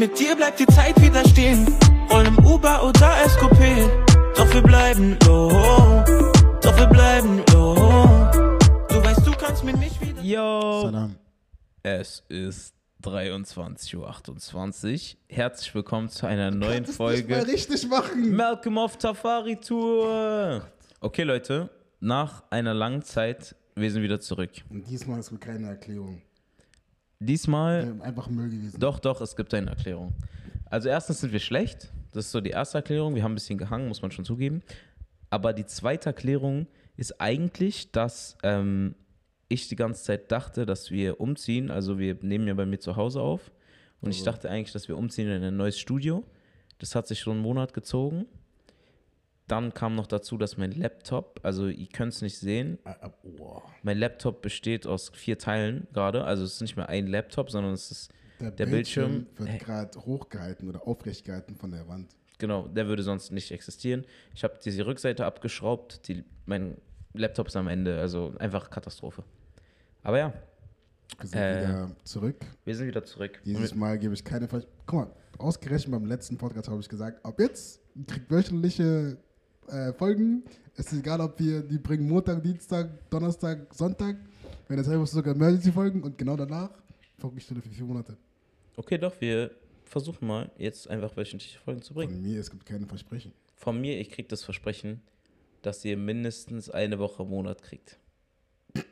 mit dir bleibt die Zeit wieder stehen. Rollen im Uber oder Escopé. Doch wir bleiben low. Doch wir bleiben low. Du weißt, du kannst mir nicht wieder. Yo! Salam. Es ist 23.28 Uhr. Herzlich willkommen zu einer neuen es nicht mal Folge richtig machen. Malcolm auf Safari Tour. Okay, Leute, nach einer langen Zeit, wir sind wieder zurück. Und diesmal ist mit keine Erklärung. Diesmal, Einfach Müll gewesen. doch, doch, es gibt eine Erklärung. Also, erstens sind wir schlecht. Das ist so die erste Erklärung. Wir haben ein bisschen gehangen, muss man schon zugeben. Aber die zweite Erklärung ist eigentlich, dass ähm, ich die ganze Zeit dachte, dass wir umziehen. Also wir nehmen ja bei mir zu Hause auf. Und ich dachte eigentlich, dass wir umziehen in ein neues Studio. Das hat sich schon einen Monat gezogen. Dann kam noch dazu, dass mein Laptop, also ihr könnt es nicht sehen, ah, oh. mein Laptop besteht aus vier Teilen gerade. Also es ist nicht mehr ein Laptop, sondern es ist, Der, Der Bildschirm, Bildschirm- Hey. wird gerade hochgehalten oder aufrecht gehalten von der Wand. genau, der würde sonst nicht existieren. Ich habe diese Rückseite abgeschraubt. Die, mein Laptop ist am Ende, also einfach Katastrophe. Aber ja, Wir sind Äh. wieder zurück. wir sind wieder zurück. Dieses Mal gebe ich keine Vers Guck mal, ausgerechnet beim letzten Podcast habe ich gesagt, ab jetzt kriegt wöchentliche äh, Folgen. Es ist egal, ob wir die bringen Montag, Dienstag, Donnerstag, Sonntag. Wenn das heißt, sogar Emergency-Folgen und genau danach Folgestelle für vier Monate. Okay, doch, wir versuchen mal jetzt einfach wöchentliche Folgen zu bringen. Von mir, es gibt keine Versprechen. Von mir, ich kriege das Versprechen, dass ihr mindestens eine Woche im Monat kriegt.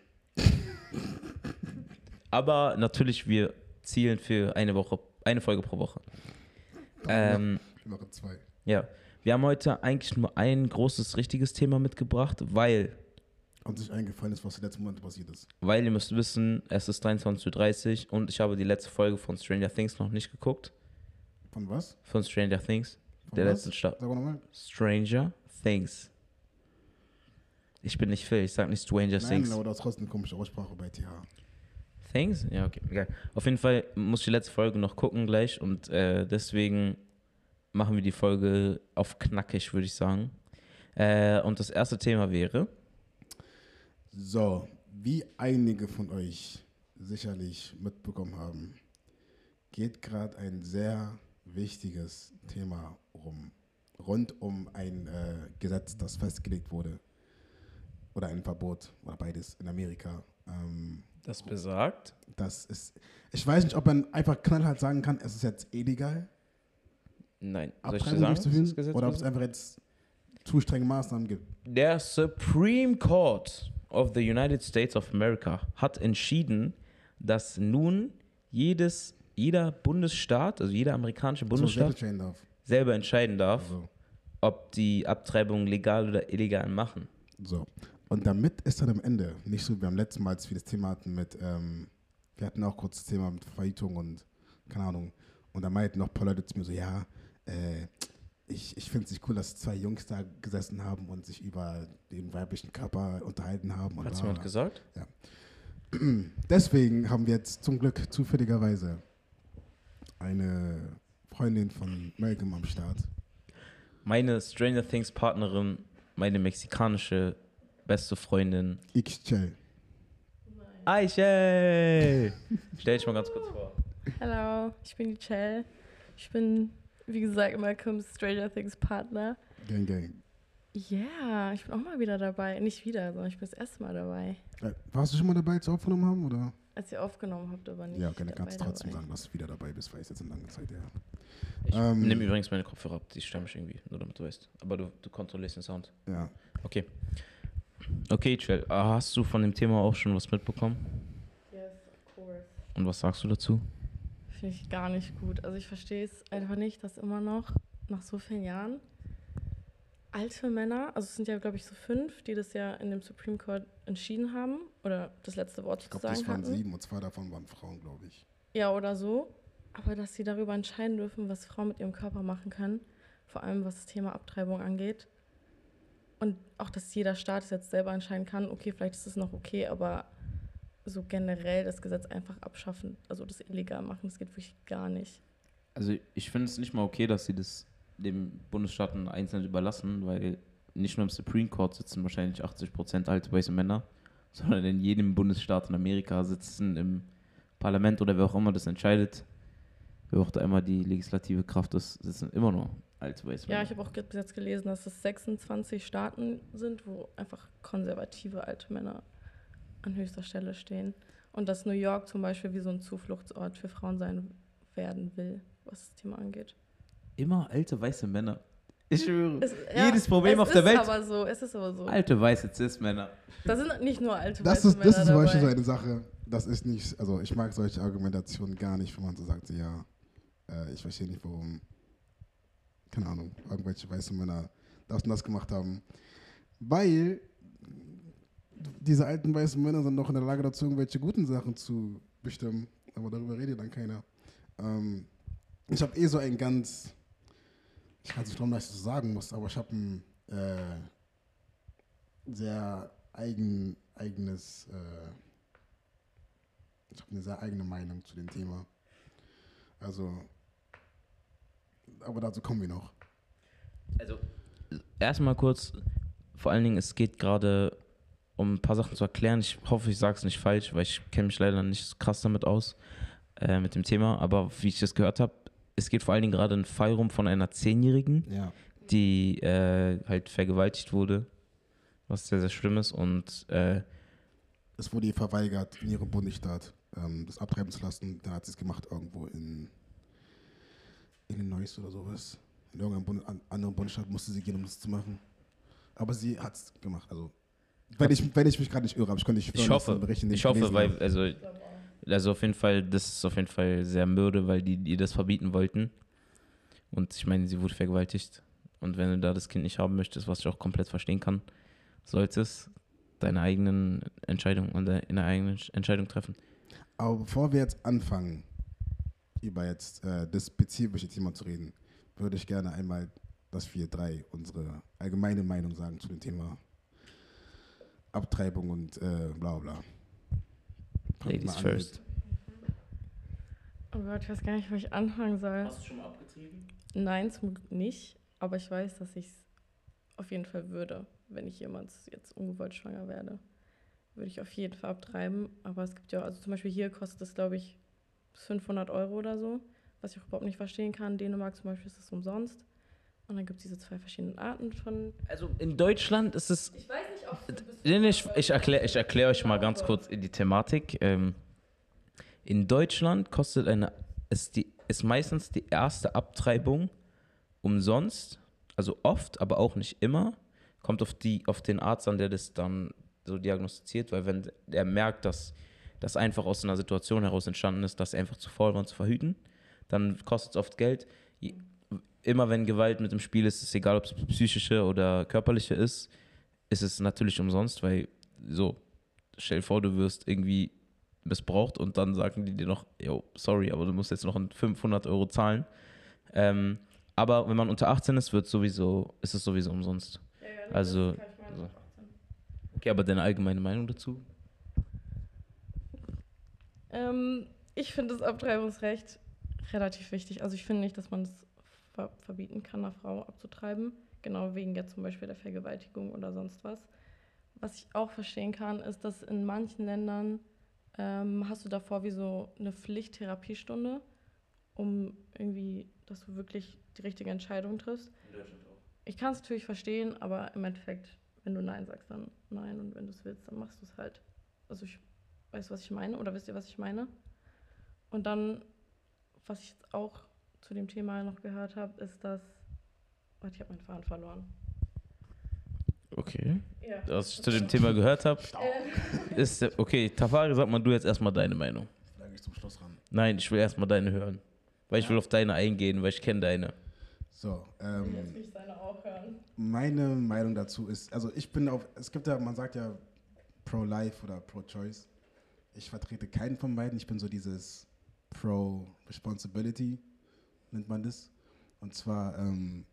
Aber natürlich, wir zielen für eine Woche, eine Folge pro Woche. Ähm, Woche zwei. ja, wir haben heute eigentlich nur ein großes, richtiges Thema mitgebracht, weil, Und sich eingefallen ist, was die letzten Monate passiert ist. weil ihr müsst wissen, es ist 23.30 Uhr und ich habe die letzte Folge von Stranger Things noch nicht geguckt. Von was? Von Stranger Things. Von Der was? letzten Staffel. Sag mal nochmal. Stranger Things. Ich bin nicht Phil, ich sag nicht Stranger Nein, Things. aber du hast trotzdem eine komische Aussprache bei TH. Things? Ja, okay, geil. Auf jeden Fall muss ich die letzte Folge noch gucken gleich und äh, deswegen machen wir die Folge auf knackig, würde ich sagen. Äh, und das erste Thema wäre, So, wie einige von euch sicherlich mitbekommen haben, geht gerade ein sehr wichtiges Thema rum. Rund um ein äh, Gesetz, das festgelegt wurde. Oder ein Verbot, oder beides in Amerika. Ähm, das besagt, das ist, ich weiß nicht, ob man einfach knallhart sagen kann, es ist jetzt illegal, nein, Abtreibung durchzuführen, Gesetz oder ob es einfach jetzt zu strenge Maßnahmen gibt. Der Supreme Court of the United States of America hat entschieden, dass nun jedes, jeder Bundesstaat, also jeder amerikanische So Bundesstaat, entscheiden darf. selber entscheiden darf, Also, ob die Abtreibung legal oder illegal machen. So. Und damit ist dann am Ende nicht so wie beim letzten Mal, als wir das Thema hatten mit, ähm, wir hatten auch kurz das Thema mit Verhütung und keine Ahnung. Und da meinten noch ein paar Leute zu mir so, ja, äh, ich, ich finde es nicht cool, dass zwei Jungs da gesessen haben und sich über den weiblichen Körper unterhalten haben. Hat jemand gesagt? Deswegen haben wir jetzt zum Glück zufälligerweise eine Freundin von Malcolm am Start. Meine Stranger Things Partnerin, meine mexikanische beste Freundin, XJ. Aiche! Stell dich mal ganz kurz vor. Hallo, ich bin die Chell. Ich bin, wie gesagt, Malcolms Stranger Things Partner. Gang, gang. Ja, ich bin auch mal wieder dabei. Nicht wieder, sondern ich bin das erste Mal dabei. Äh, Warst du schon mal dabei, als wir aufgenommen haben? Oder? Als ihr aufgenommen habt, aber nicht. Ja, okay, dann kannst du trotzdem dabei. sagen, dass du wieder dabei bist, weil es jetzt eine lange Zeit her. Ich Ähm. nehme übrigens meine Kopfhörer ab, die stören mich irgendwie, nur damit du weißt. Aber du, du kontrollierst den Sound. Ja. Okay. Okay, Chell, hast du von dem Thema auch schon was mitbekommen? Yes, of course. Und was sagst du dazu? Finde ich gar nicht gut. Also ich verstehe es einfach nicht, dass immer noch nach so vielen Jahren alte Männer, also es sind ja, glaube ich, so fünf, die das ja in dem Supreme Court entschieden haben oder das letzte Wort Ich glaube, sozusagen das waren hatten. sieben und zwei davon waren Frauen, glaube ich. Ja, oder so. Aber dass sie darüber entscheiden dürfen, was Frauen mit ihrem Körper machen können, vor allem was das Thema Abtreibung angeht. Und auch, dass jeder Staat es jetzt selber entscheiden kann, okay, vielleicht ist es noch okay, aber so generell das Gesetz einfach abschaffen, also das illegal machen, das geht wirklich gar nicht. Also ich finde es nicht mal okay, dass sie das dem Bundesstaaten einzeln überlassen, weil nicht nur im Supreme Court sitzen wahrscheinlich 80% alte weiße Männer, sondern in jedem Bundesstaat in Amerika sitzen im Parlament oder wer auch immer das entscheidet, wer auch da immer die legislative Kraft ist, sitzen immer nur alte weiße Ja, Männer. ich habe auch bis jetzt gelesen, dass es 26 Staaten sind, wo einfach konservative alte Männer an höchster Stelle stehen. Und dass New York zum Beispiel wie so ein Zufluchtsort für Frauen sein werden will, was das Thema angeht. Immer alte weiße Männer. Ich schwöre. Es- Jedes Problem es auf der Welt. Aber so, es ist aber so. Alte weiße Cis-Männer. Da sind nicht nur alte Das weiße ist, Männer das ist zum Beispiel so eine Sache, das ist nicht, also ich mag solche Argumentationen gar nicht, wenn man so sagt, ja, äh, ich verstehe nicht, warum, keine Ahnung, irgendwelche weißen Männer das und das gemacht haben. Weil diese alten weißen Männer sind doch in der Lage dazu, irgendwelche guten Sachen zu bestimmen. Aber darüber redet dann keiner. Ähm, ich habe eh so ein ganz, ich weiß nicht, warum ich das so sagen muss, aber ich habe ein äh, sehr eigen, eigenes, äh, ich habe eine sehr eigene Meinung zu dem Thema. Also, aber dazu kommen wir noch. Also, erstmal kurz, vor allen Dingen, es geht gerade um ein paar Sachen zu erklären. Ich hoffe, ich sage es nicht falsch, weil ich kenne mich leider nicht so krass damit aus, äh, mit dem Thema. Aber wie ich das gehört habe, es geht vor allen Dingen gerade ein Fall rum von einer Zehnjährigen, Ja. die äh, halt vergewaltigt wurde, was sehr, sehr schlimm ist. Und äh, Es wurde ihr verweigert, in ihrem Bundesstaat ähm, das abtreiben zu lassen. Dann hat sie es gemacht irgendwo in Illinois oder sowas. In irgendeinem Bund an, anderen Bundesstaat musste sie gehen, um das zu machen. Aber sie hat es gemacht. Also, wenn ich, wenn ich mich gerade nicht irre, aber ich konnte nicht ich hoffe, ich hoffe, weil, also, also auf jeden Fall, das ist auf jeden Fall sehr mürde, weil die ihr das verbieten wollten. Und ich meine, sie wurde vergewaltigt. Und wenn du da das Kind nicht haben möchtest, was ich auch komplett verstehen kann, solltest deine eigenen Entscheidungen und deine eigene Entscheidung treffen. Aber bevor wir jetzt anfangen, über jetzt äh, das spezifische Thema zu reden, würde ich gerne einmal, dass wir drei unsere allgemeine Meinung sagen zu dem Thema Abtreibung und äh, bla bla. Ladies first. Oh Gott, ich weiß gar nicht, wo ich anfangen soll. du schon mal abgetrieben? Nein, zum Glück nicht. Aber ich weiß, dass ich es auf jeden Fall würde, wenn ich jemals jetzt ungewollt schwanger werde. Würde ich auf jeden Fall abtreiben. Aber es gibt ja, also zum Beispiel hier kostet es, glaube ich, bis 500 Euro oder so. Was ich auch überhaupt nicht verstehen kann. In Dänemark zum Beispiel ist es umsonst. Und dann gibt es diese zwei verschiedenen Arten von. Also in Deutschland ist es Ich weiß nicht, ob nee, ich, ich erkläre ich erklär euch mal ganz kurz die Thematik. Ähm, in Deutschland kostet eine, ist, die, ist meistens die erste Abtreibung umsonst, also oft, aber auch nicht immer. Kommt auf, die, auf den Arzt an, der das dann so diagnostiziert, weil wenn er merkt, dass das einfach aus einer Situation heraus entstanden ist, dass er einfach zu faul war, zu verhüten, dann kostet es oft Geld. Je- Immer wenn Gewalt mit im Spiel ist, ist egal, ob es psychische oder körperliche ist, ist es natürlich umsonst, weil so, stell dir vor, du wirst irgendwie missbraucht und dann sagen die dir noch, yo, sorry, aber du musst jetzt noch ein 500 Euro zahlen. Ähm, aber wenn man unter 18 ist, wird sowieso, ist es sowieso umsonst. Also, so. Okay, aber deine allgemeine Meinung dazu? Ähm, ich finde das Abtreibungsrecht relativ wichtig. Also ich finde nicht, dass man es ver verbieten kann, einer Frau abzutreiben. Genau wegen jetzt zum Beispiel der Vergewaltigung oder sonst was. Was ich auch verstehen kann, ist, dass in manchen Ländern ähm, hast du davor wie so eine Pflichttherapiestunde, um irgendwie, dass du wirklich die richtige Entscheidung triffst. Ich kann es natürlich verstehen, aber im Endeffekt, wenn du Nein sagst, dann Nein. Und wenn du es willst, dann machst du es halt. Also ich weiß, was ich meine, oder wisst ihr, was ich meine? Und dann, was ich jetzt auch zu dem Thema noch gehört habe, ist, dass. Warte, ich habe meinen Faden verloren. Okay. Ja. Was ich zu dem Thema gehört habe, ist, äh, okay, Tafari, sag mal du jetzt erstmal deine Meinung. Da gehe ich zum Schluss ran. Nein, ich will erstmal deine hören. Weil ich will auf deine eingehen, weil ich kenne deine. So, ähm, Jetzt will ich seine auch hören. meine Meinung dazu ist, also ich bin auf, es gibt ja, man sagt ja pro-life oder pro-choice. Ich vertrete keinen von beiden. Ich bin so dieses pro-responsibility, nennt man das. Und zwar, ähm,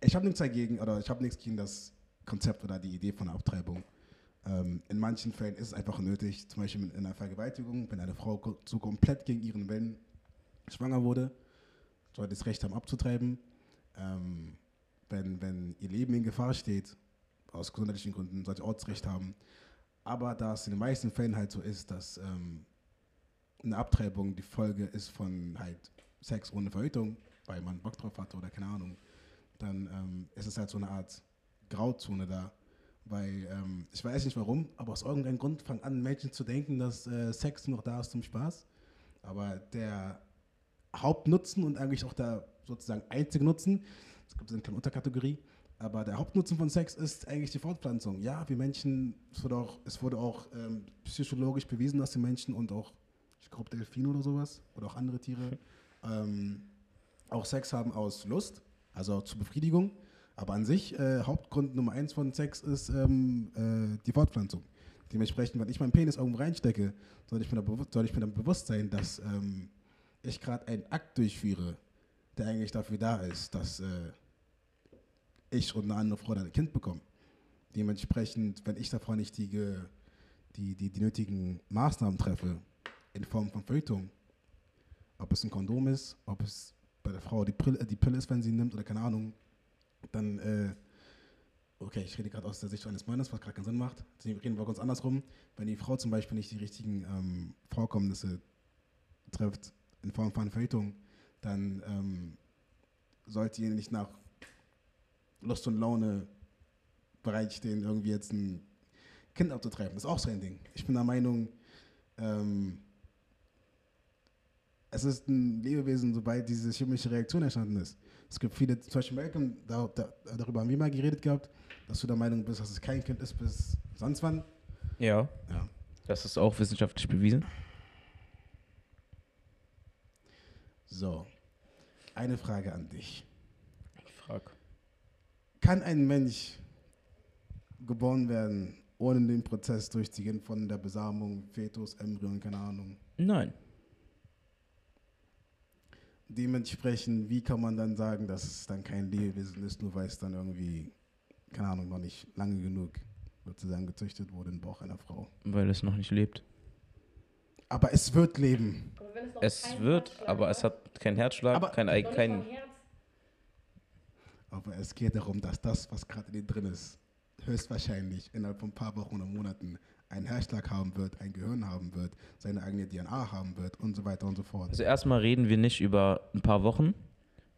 ich habe nichts dagegen, oder ich habe nichts gegen das Konzept oder die Idee von Abtreibung. Ähm, in manchen Fällen ist es einfach nötig, zum Beispiel in einer Vergewaltigung, wenn eine Frau so komplett gegen ihren Willen schwanger wurde, sollte das Recht haben abzutreiben. Ähm, wenn, wenn ihr Leben in Gefahr steht, aus gesundheitlichen Gründen, sollte auch das Recht haben. Aber da es in den meisten Fällen halt so ist, dass ähm, eine Abtreibung die Folge ist von halt Sex ohne Verhütung, weil man Bock drauf hatte oder keine Ahnung, dann ähm, ist es halt so eine Art Grauzone da. Weil ähm, ich weiß nicht warum, aber aus irgendeinem Grund fangen an, Menschen zu denken, dass äh, Sex nur noch da ist zum Spaß. Aber der Hauptnutzen und eigentlich auch der sozusagen einzige Nutzen, es gibt eine kleine Unterkategorie, aber der Hauptnutzen von Sex ist eigentlich die Fortpflanzung. Ja, wir Menschen, es wurde auch, es wurde auch ähm, psychologisch bewiesen, dass die Menschen und auch, ich glaube, Delfine oder sowas oder auch andere Tiere ähm, auch Sex haben aus Lust, also zur Befriedigung. Aber an sich, äh, Hauptgrund Nummer eins von Sex ist ähm, äh, die Fortpflanzung. Dementsprechend, wenn ich meinen Penis irgendwo reinstecke, soll ich mir, dann bewusst sein, dass ähm, ich gerade einen Akt durchführe, der eigentlich dafür da ist, dass äh, ich und eine andere Frau dann ein Kind bekommen. Dementsprechend, wenn ich davor nicht die, die, die, die nötigen Maßnahmen treffe, in Form von Verhütung, ob es ein Kondom ist, ob es bei der Frau die, Pille, die Pille ist, wenn sie nimmt oder keine Ahnung, dann, äh, okay, ich rede gerade aus der Sicht eines Mannes, was gerade keinen Sinn macht. Deswegen reden wir ganz andersrum. Wenn die Frau zum Beispiel nicht die richtigen ähm, Vorkommnisse trifft, in Form von Verhütung, dann ähm, sollte ihr nicht nach Lust und Laune bereitstehen, irgendwie jetzt ein Kind abzutreiben. Das ist auch so ein Ding. Ich bin der Meinung, ähm, es ist ein Lebewesen, sobald diese chemische Reaktion entstanden ist. Es gibt viele, zum Beispiel Malcolm, da, da, darüber haben wir mal geredet gehabt, dass du der Meinung bist, dass es kein Kind ist bis sonst wann. Ja. Ja. Das ist auch wissenschaftlich bewiesen. So, eine Frage an dich. Frag. Kann ein Mensch geboren werden, ohne den Prozess durchzugehen von der Besamung, Fetus, Embryon, keine Ahnung? Nein. Dementsprechend, wie kann man dann sagen, dass es dann kein Lebewesen ist, nur weil es dann irgendwie, keine Ahnung, noch nicht lange genug sozusagen gezüchtet wurde im Bauch einer Frau? Weil es noch nicht lebt. Aber es wird leben. Es keinen wird, Herzschlag aber es hat keinen Herzschlag, Aber- kein, kein, ein Herz. Aber es geht darum, dass das, was gerade in dir drin ist, höchstwahrscheinlich innerhalb von ein paar Wochen oder Monaten einen Herzschlag haben wird, ein Gehirn haben wird, seine eigene DNA haben wird und so weiter und so fort. Also erstmal reden wir nicht über ein paar Wochen,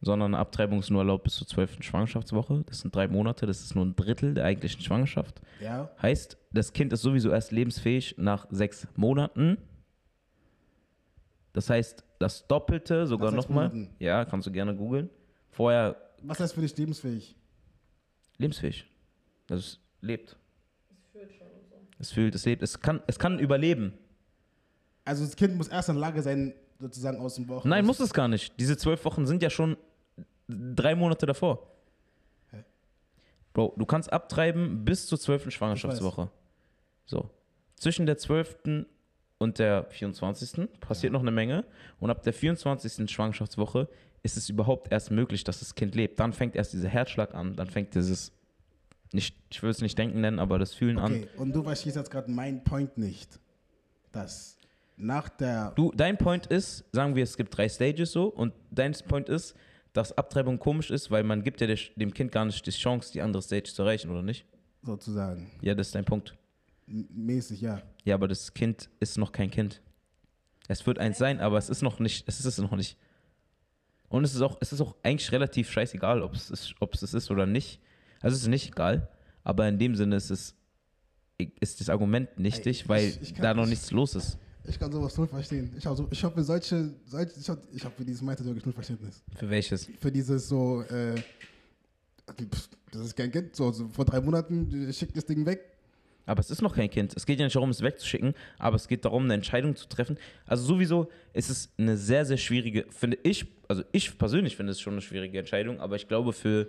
sondern Abtreibung ist nur erlaubt bis zur 12. Schwangerschaftswoche. Das sind drei Monate, das ist nur ein Drittel der eigentlichen Schwangerschaft. Ja, Heißt, das Kind ist sowieso erst lebensfähig nach sechs Monaten. Das heißt, das Doppelte sogar nochmal. Ja, kannst du gerne googeln. Vorher was heißt für dich lebensfähig? lebensfähig. Also es lebt. Es fühlt, es lebt. Es kann, es kann überleben. Also das Kind muss erst in der Lage sein, sozusagen aus dem Bauch. Nein, raus- muss es gar nicht. Diese zwölf Wochen sind ja schon drei Monate davor. Hä? Bro, du kannst abtreiben bis zur zwölften Schwangerschaftswoche. So. Zwischen der zwölften und der 24. passiert noch eine Menge. Und ab der 24. Schwangerschaftswoche ist es überhaupt erst möglich, dass das Kind lebt. Dann fängt erst dieser Herzschlag an. Dann fängt dieses, nicht, ich will es nicht denken nennen, aber das Fühlen an. Okay, und du verstehst jetzt gerade mein Point nicht. Dass nach der. Du, dein Point ist, sagen wir, es gibt drei Stages so, und dein Point ist, dass Abtreibung komisch ist, weil man gibt ja dem Kind gar nicht die Chance, die andere Stage zu erreichen, oder nicht? sozusagen Ja, das ist dein Punkt. m- mäßig, ja. Ja, aber das Kind ist noch kein Kind. Es wird eins sein, aber es ist noch nicht, es ist es noch nicht. Und es ist auch, es ist auch eigentlich relativ scheißegal, ob es ist, ob es es ist oder nicht. Also es ist nicht egal, aber in dem Sinne ist es, ist das Argument nichtig, ich- weil ich kann- da noch ich- nichts los ist. Ich kann sowas null verstehen. Ich habe so, ich hab für solche, solche ich habe ich hab für dieses Meinte wirklich null Verständnis. Für welches? Für dieses so, äh, das ist kein Kind, so, so vor drei Monaten, äh, schick das Ding weg. Aber es ist noch kein Kind. Es geht ja nicht darum, es wegzuschicken, aber es geht darum, eine Entscheidung zu treffen. Also sowieso ist es eine sehr, sehr schwierige, finde ich, also ich persönlich finde es schon eine schwierige Entscheidung, aber ich glaube für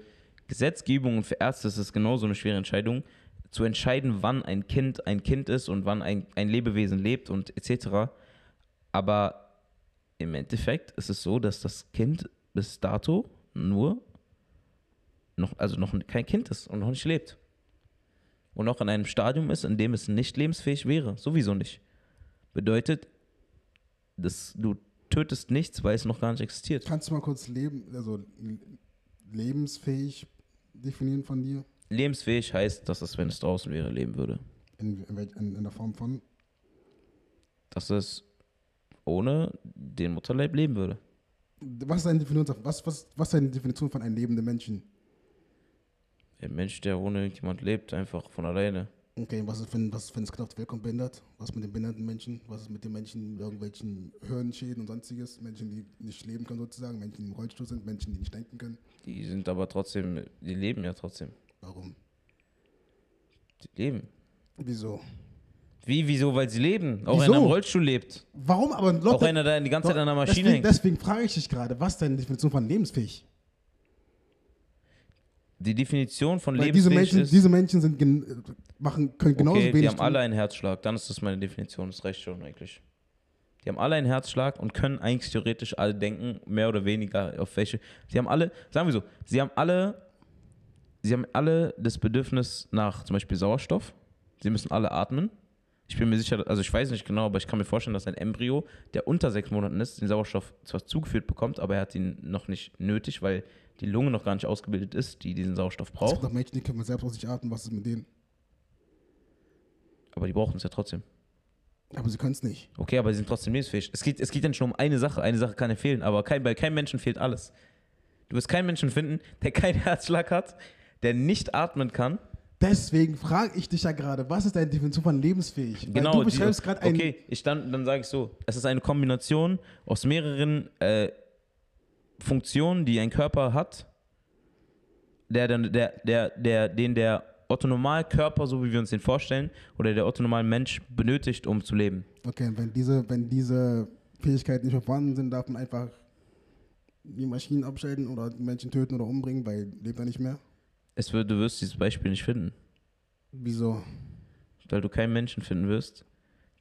Gesetzgebung und für Ärzte ist es genauso eine schwere Entscheidung, zu entscheiden, wann ein Kind ein Kind ist und wann ein, ein Lebewesen lebt und etc. Aber im Endeffekt ist es so, dass das Kind bis dato nur noch, also noch kein Kind ist und noch nicht lebt und noch in einem Stadium ist, in dem es nicht lebensfähig wäre. Sowieso nicht. Bedeutet, dass du tötest nichts, weil es noch gar nicht existiert. Kannst du mal kurz leben, also lebensfähig definieren von dir? Lebensfähig heißt, dass es, wenn es draußen wäre, leben würde. In, in, in der Form von? Dass es ohne den Mutterleib leben würde. Was ist deine Definition, was, was, was ist deine Definition von einem lebenden Menschen? Ein Mensch, der ohne irgendjemand lebt, einfach von alleine. Okay, was ist, wenn, was ist, wenn es knapp Welt behindert? Was mit den behinderten Menschen? Was ist mit den Menschen mit irgendwelchen Hirnschäden und sonstiges? Menschen, die nicht leben können sozusagen, Menschen, die im Rollstuhl sind, Menschen, die nicht denken können. Die sind aber trotzdem, die leben ja trotzdem. Warum? Die leben. Wieso? Wie, wieso? Weil sie leben. Auch Wieso? einer im Rollstuhl lebt. Warum aber Auch einer, der die ganze Zeit an der Maschine deswegen, hängt. deswegen frage ich dich gerade, was ist deine Definition von lebensfähig? Die Definition von Weil diese lebensfähig Menschen, ist, diese Menschen sind gen machen, können genauso okay, wenig die haben tun. alle einen Herzschlag. Dann ist das meine Definition. Das reicht schon eigentlich. Die haben alle einen Herzschlag und können eigentlich theoretisch alle denken, mehr oder weniger auf welche. Sie haben alle, sagen wir so, sie haben alle, sie haben alle das Bedürfnis nach zum Beispiel Sauerstoff. Sie müssen alle atmen. Ich bin mir sicher, also ich weiß nicht genau, aber ich kann mir vorstellen, dass ein Embryo, der unter sechs Monaten ist, den Sauerstoff zwar zugeführt bekommt, aber er hat ihn noch nicht nötig, weil die Lunge noch gar nicht ausgebildet ist, die diesen Sauerstoff Es gibt braucht. auch Menschen, die können selbst aus sich atmen, was ist mit denen? Aber die brauchen es ja trotzdem. Aber sie können es nicht. Okay, aber sie sind trotzdem lebensfähig. Es geht, es geht ja nicht nur um eine Sache. Eine Sache kann ja fehlen, aber kein, bei keinem Menschen fehlt alles. Du wirst keinen Menschen finden, der keinen Herzschlag hat, der nicht atmen kann. Deswegen frage ich dich ja gerade, was ist deine Definition von lebensfähig? Weil Genau. du beschreibst gerade ein. Okay, ich dann, dann sage ich so: Es ist eine Kombination aus mehreren äh, Funktionen, die ein Körper hat, der, der, der, der, den der Otto-Normal-Körper, so wie wir uns den vorstellen, oder der Otto-Normal-Mensch benötigt, um zu leben. Okay, wenn diese, wenn diese Fähigkeiten nicht mehr vorhanden sind, darf man einfach die Maschinen abschalten oder die Menschen töten oder umbringen, weil lebt er nicht mehr. Es wird, du wirst dieses Beispiel nicht finden. Wieso? weil du keinen Menschen finden wirst,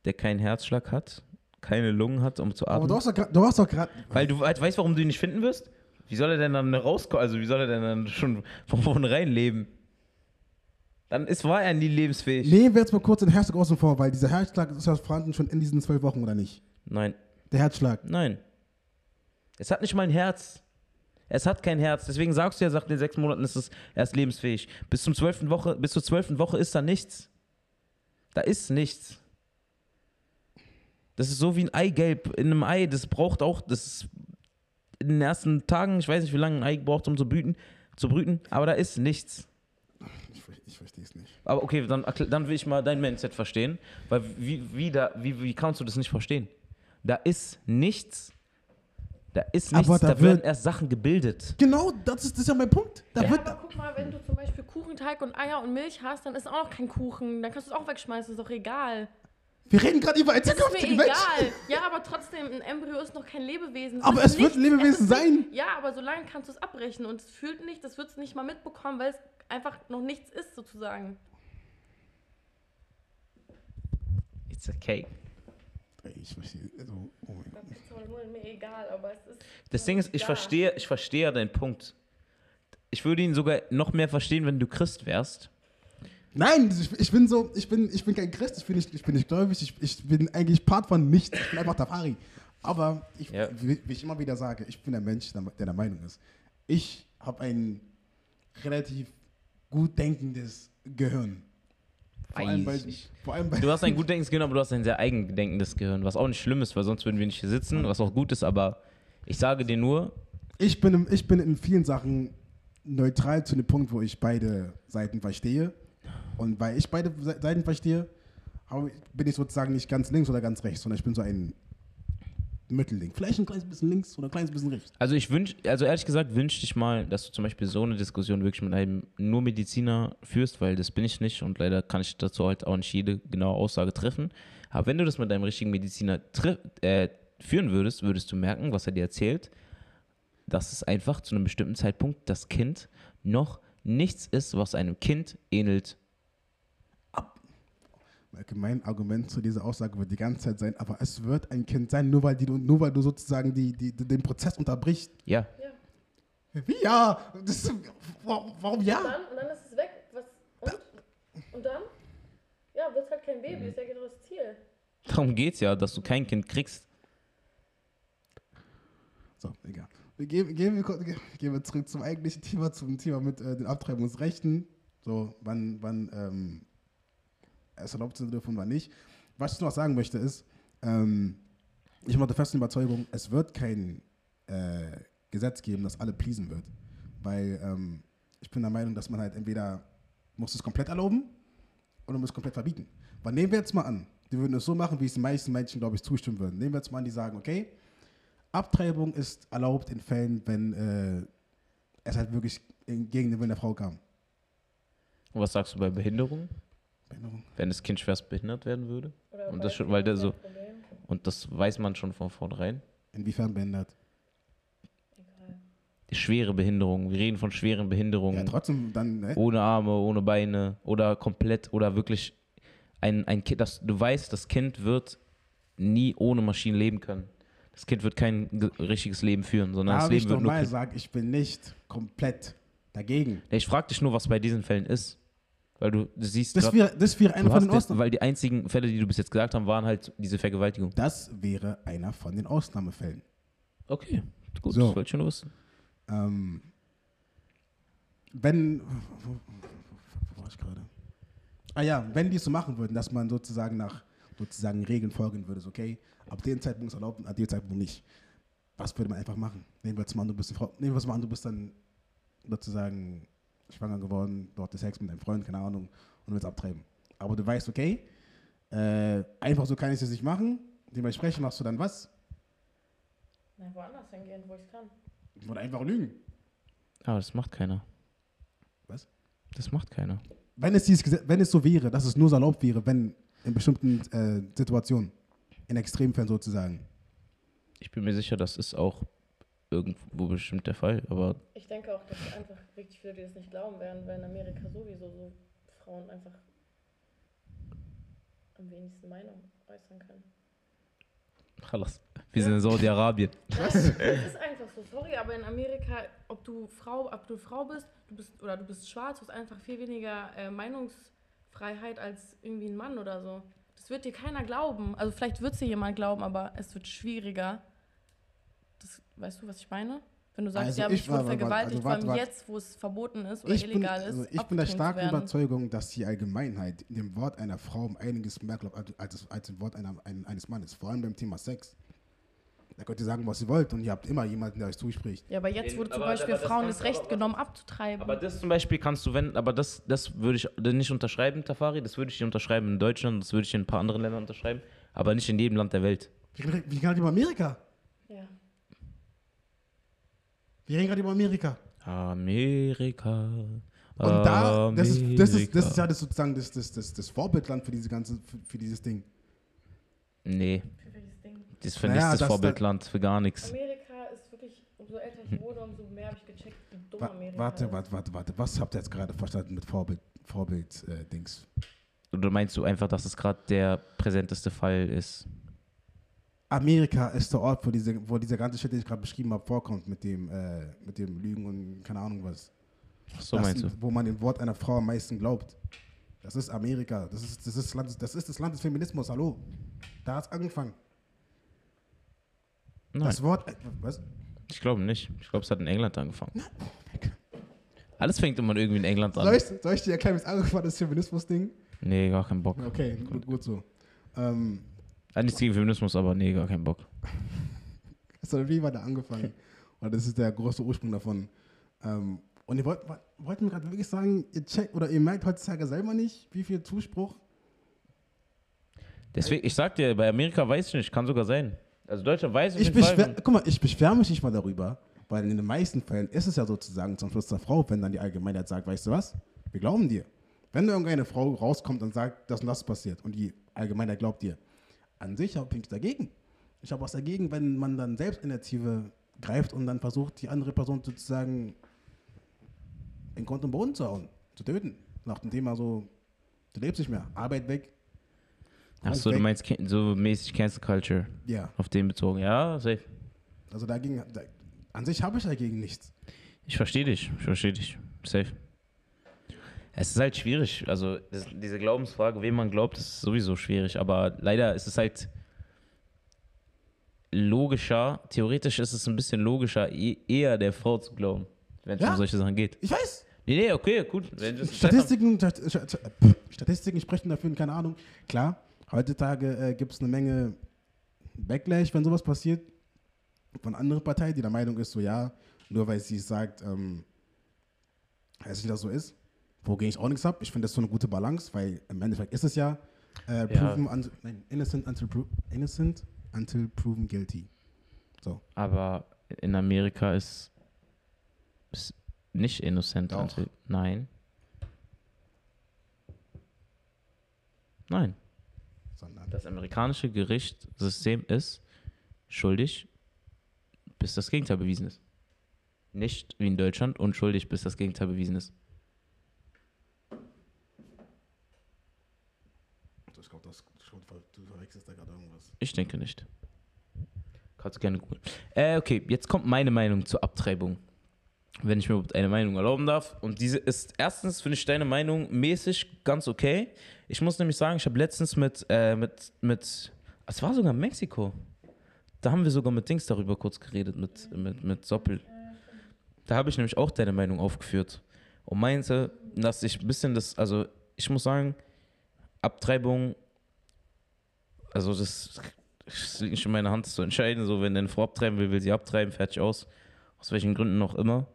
der keinen Herzschlag hat, keine Lungen hat, um zu Aber atmen. du hast doch grad- du hast doch gerade. weil du we- weißt, warum du ihn nicht finden wirst? Wie soll er denn dann rauskommen? Also wie soll er denn dann schon von vornherein leben? Dann ist, war er nie lebensfähig. Nehmen wir jetzt mal kurz den Herzschlag außen vor, weil dieser Herzschlag ist ja vorhanden schon in diesen zwölf Wochen, oder nicht? Nein, Der Herzschlag. nein. Es hat nicht mal ein Herz. Es hat kein Herz. Deswegen sagst du ja, nach den sechs Monaten ist es erst lebensfähig. Bis zum zwölften Woche, bis zur zwölften Woche ist da nichts. Da ist nichts. Das ist so wie ein Eigelb in einem Ei. Das braucht auch, das ist in den ersten Tagen, ich weiß nicht, wie lange ein Ei braucht, um zu brüten, zu brüten, aber da ist nichts. Ich, ich verstehe es nicht. Aber okay, dann, dann will ich mal dein Mindset verstehen, weil wie, wie, da, wie, wie kannst du das nicht verstehen? Da ist nichts. Da ist nichts, Aber da da, werden wird- erst Sachen gebildet. Genau, das ist, das ist ja mein Punkt. Da Ja, wird, aber guck mal, wenn du zum Beispiel Kuchenteig und Eier und Milch hast, dann ist auch noch kein Kuchen. Dann kannst du es auch wegschmeißen, ist doch egal. Wir reden gerade über Das ist mir zukünftige Menschen. egal. Ja, aber trotzdem, ein Embryo ist noch kein Lebewesen. Aber ist es wird ein Lebewesen es sein. Nicht, ja, aber solange kannst du es abbrechen und es fühlt nicht, das wird es nicht mal mitbekommen, weil es einfach noch nichts ist, sozusagen. It's okay. Ey, Ich verstehe. Also, oh mein Gott. Das ist mir egal, aber es ist. Das Ding ist, ich verstehe, ich verstehe ja deinen Punkt. Ich würde ihn sogar noch mehr verstehen, wenn du Christ wärst. Nein, ich, ich bin so, ich bin, ich bin kein Christ, ich bin nicht, ich bin nicht gläubig, ich, ich bin eigentlich Part von nichts, ich bin einfach Tafari. Aber ich, Ja. wie, wie ich immer wieder sage, ich bin ein Mensch, der, der der Meinung ist. Ich habe ein relativ gut denkendes Gehirn. Vor allem, bei, vor allem bei, Du hast ein gut denkendes Gehirn, aber du hast ein sehr eigendenkendes Gehirn, was auch nicht schlimm ist, weil sonst würden wir nicht hier sitzen, was auch gut ist, aber ich sage dir nur, ich, bin, im- ich bin in vielen Sachen neutral zu dem Punkt, wo ich beide Seiten verstehe. Und weil ich beide Se- Seiten verstehe, bin ich sozusagen nicht ganz links oder ganz rechts, sondern ich bin so ein Mittelding. Vielleicht ein kleines bisschen links oder ein kleines bisschen rechts. Also ich wünsch, also ehrlich gesagt wünschte ich mal, dass du zum Beispiel so eine Diskussion wirklich mit einem nur Mediziner führst, weil das bin ich nicht und leider kann ich dazu halt auch nicht jede genaue Aussage treffen. Aber wenn du das mit einem richtigen Mediziner äh, führen würdest, würdest du merken, was er dir erzählt, dass es einfach zu einem bestimmten Zeitpunkt das Kind noch nichts ist, was einem Kind ähnelt. Malcolm, Mein Argument zu dieser Aussage wird die ganze Zeit sein, aber es wird ein Kind sein, nur weil, die, nur weil du sozusagen die, die, den Prozess unterbrichst. Ja, Wie ja? Das warum, warum ja? Dann, und dann ist es weg. Was, und? Und dann? Ja, wird halt kein Baby, ist ja genau das Ziel. darum geht es ja, dass du kein Kind kriegst. So, egal. Wir gehen, gehen, wir, gehen wir zurück zum eigentlichen Thema, zum Thema mit äh, den Abtreibungsrechten. So, wann, wann ähm, es erlaubt sein dürfen und nicht. Was ich noch sagen möchte ist, ähm, ich bin der festen Überzeugung, es wird kein äh, Gesetz geben, das alle pleasen wird. Weil ähm, ich bin der Meinung, dass man halt entweder muss es komplett erlauben oder muss es komplett verbieten. Weil nehmen wir jetzt mal an, die würden es so machen, wie es die meisten Menschen, glaube ich, zustimmen würden. Nehmen wir jetzt mal an, die sagen, okay, Abtreibung ist erlaubt in Fällen, wenn äh, es halt wirklich gegen den Willen der Frau kam. Und was sagst du bei Behinderung? Behinderung. Wenn das Kind schwerst behindert werden würde? Oder Und das schon, weil der so-. Und das weiß man schon von vornherein. Inwiefern behindert? Schwere Behinderung. Wir reden von schweren Behinderungen. Ja, trotzdem dann, ne? ohne Arme, ohne Beine oder komplett oder wirklich ein, ein Kind, das du weißt, das Kind wird nie ohne Maschinen leben können. Das Kind wird kein ge- richtiges Leben führen, sondern Da das ich Leben doch wird nur. mal gesagt, ich bin nicht komplett dagegen. Ich frage dich nur, was bei diesen Fällen ist. Weil du, siehst, Das grad- wäre, das wäre einer von den Ausnahmen. weil die einzigen Fälle, die du bis jetzt gesagt hast, waren halt diese Vergewaltigung. Das wäre einer von den Ausnahmefällen. Okay, gut, So. das wollte ich schon wissen. Ähm, wenn, wo, wo, war ich gerade? Ah ja, wenn die es so machen würden, dass man sozusagen nach sozusagen Regeln folgen würde, okay, ab dem Zeitpunkt ist erlaubt und ab dem Zeitpunkt nicht. Was würde man einfach machen? Nehmen wir jetzt mal an, du bist eine Frau, nehmen wir mal an, du bist dann sozusagen schwanger geworden, dort ist Sex mit deinem Freund, keine Ahnung, und du willst abtreiben. Aber du weißt, okay, äh, einfach so kann ich es nicht machen. Dementsprechend machst du dann was? Na, woanders hingehen, wo ich kann. Oder einfach lügen. Aber das macht keiner. Was? Das macht keiner. wenn es, dieses, wenn es so wäre, dass es nur erlaubt wäre, wenn in bestimmten äh, Situationen, in Extremfällen sozusagen. Ich bin mir sicher, das ist auch irgendwo bestimmt der Fall, aber Ich denke auch, dass einfach richtig viele, die das nicht glauben werden, weil in Amerika sowieso so Frauen einfach am wenigsten Meinung äußern können. Chalas. Wir sind in Saudi-Arabien. Das ist einfach so, sorry, aber in Amerika, ob du Frau, ob du Frau bist, du bist oder du bist schwarz, du hast einfach viel weniger äh, Meinungsfreiheit als irgendwie ein Mann oder so. Das wird dir keiner glauben. Also vielleicht wird es dir jemand glauben, aber es wird schwieriger. Weißt du, was ich meine? Wenn du sagst, Also ja, ich ich wurde vergewaltigt, also vor allem warte, warte. jetzt, wo es verboten ist oder Ich bin, illegal also ist. ich bin der starken. Überzeugung, dass die Allgemeinheit in dem Wort einer Frau um einiges mehr glaubt als, als, im Wort einer, ein, eines Mannes. Vor allem beim Thema Sex. Da könnt ihr sagen, was ihr wollt und ihr habt immer jemanden, der euch zuspricht. Ja, aber jetzt In- wurde zum aber- Beispiel aber das Frauen das Recht aber- genommen, abzutreiben. Aber das zum Beispiel kannst du, wenn, aber das, das würde ich nicht unterschreiben, Tafari, das würde ich dir unterschreiben in Deutschland, das würde ich in ein paar anderen Ländern unterschreiben, aber nicht in jedem Land der Welt. Wir reden gerade über Amerika. ja. Wir reden gerade über Amerika. Amerika. Und da, das ist, das ist, das ist ja das sozusagen das, das, das, das Vorbildland für, diese ganze, für, für dieses Ding. Nee, Für welches Ding? das Naja, verlässt das das- Vorbildland für gar nichts. Amerika ist wirklich, umso älter ich wurde, umso mehr habe ich gecheckt, wie dumm Wa Amerika warte, ist. warte, warte, warte. Was habt ihr jetzt gerade verstanden mit Vorbild, Vorbild äh, Dings? Oder meinst du einfach, dass es gerade der präsenteste Fall ist? Amerika ist der Ort, wo diese, wo dieser ganze Shit, den ich gerade beschrieben habe, vorkommt mit dem, äh, mit dem Lügen und keine Ahnung was. Ach so das, meinst du? Wo man dem Wort einer Frau am meisten glaubt. Das ist Amerika. Das ist das, ist das, Land, das, ist das Land des Feminismus. Hallo. Da hat es angefangen. Nein, Das Wort. äh, Was? ich glaube nicht. Ich glaube, es hat in England angefangen. Alles fängt immer irgendwie in England Soll an. ich, soll ich dir erklären, wie es angefangen ist, das Feminismus-Ding? Nee, gar keinen Bock. Okay, gut, gut so. Ähm, Nichts gegen Feminismus, aber nee, gar keinen Bock. sondern wie war der angefangen? Und das ist der große Ursprung davon. Ähm, und ihr wollt, wollt mir gerade wirklich sagen, ihr checkt oder ihr merkt heutzutage selber nicht, wie viel Zuspruch. Deswegen, ich sag dir, bei Amerika weiß ich nicht, kann sogar sein. Also Deutschland weiß auf Ich jeden Fall. beschwer, guck mal, ich beschwere mich nicht mal darüber, weil in den meisten Fällen ist es ja sozusagen zum Schluss der Frau, wenn dann die Allgemeinheit sagt, weißt du was, wir glauben dir. Wenn da irgendeine Frau rauskommt und sagt, das und das passiert und die Allgemeinheit glaubt dir, an sich habe ich nichts dagegen. Ich habe was dagegen, wenn man dann Selbstinitiative greift und dann versucht, die andere Person sozusagen in Grund und Boden zu hauen, zu töten. Nach dem Thema so, du lebst nicht mehr, Arbeit weg. Ach so, du weg. meinst Can- so mäßig Cancel Culture Ja, auf den bezogen. Ja, safe. also dagegen, da, an sich habe ich dagegen nichts. Ich verstehe dich, ich verstehe dich. Safe. Es ist halt schwierig. Also, das, diese Glaubensfrage, wem man glaubt, ist sowieso schwierig. Aber leider ist es halt logischer, theoretisch ist es ein bisschen logischer, e eher der Frau zu glauben, wenn es Ja. um solche Sachen geht. Ich weiß, Nee, nee, okay, gut. Statistiken, Stat- Stat- Statistiken sprechen dafür, keine Ahnung. Klar, heutzutage äh, gibt es eine Menge Backlash, wenn sowas passiert. von einer anderen Partei, die der Meinung ist, so ja, nur weil sie sagt, ähm, heißt nicht, dass so ist, wogegen ich auch nichts habe. Ich finde das so eine gute Balance, weil im Endeffekt ist es ja, äh, proven un- nein, innocent, until pro innocent until proven guilty. So, Aber in Amerika ist, ist nicht innocent. Doch. until- Nein. Nein. sondern Das amerikanische Gerichtssystem ist schuldig, bis das Gegenteil bewiesen ist. Nicht wie in Deutschland unschuldig, bis das Gegenteil bewiesen ist. ich glaube, das schon ver- du verwechselst da gerade irgendwas. Ich denke nicht. Kannst du gerne googeln. Äh, okay, jetzt kommt meine Meinung zur Abtreibung. Wenn ich mir überhaupt eine Meinung erlauben darf. Und diese ist, erstens finde ich deine Meinung mäßig ganz okay. Ich muss nämlich sagen, ich habe letztens mit, äh, mit, mit, es war sogar Mexiko. Da haben wir sogar mit Dings darüber kurz geredet, mit, mit, mit Soppel. Da habe ich nämlich auch deine Meinung aufgeführt. Und meinte, dass ich ein bisschen das, also ich muss sagen, Abtreibung, also das es liegt nicht in meiner Hand, das zu entscheiden. So, wenn eine Frau abtreiben will, will sie abtreiben, fertig aus. Aus welchen Gründen auch immer.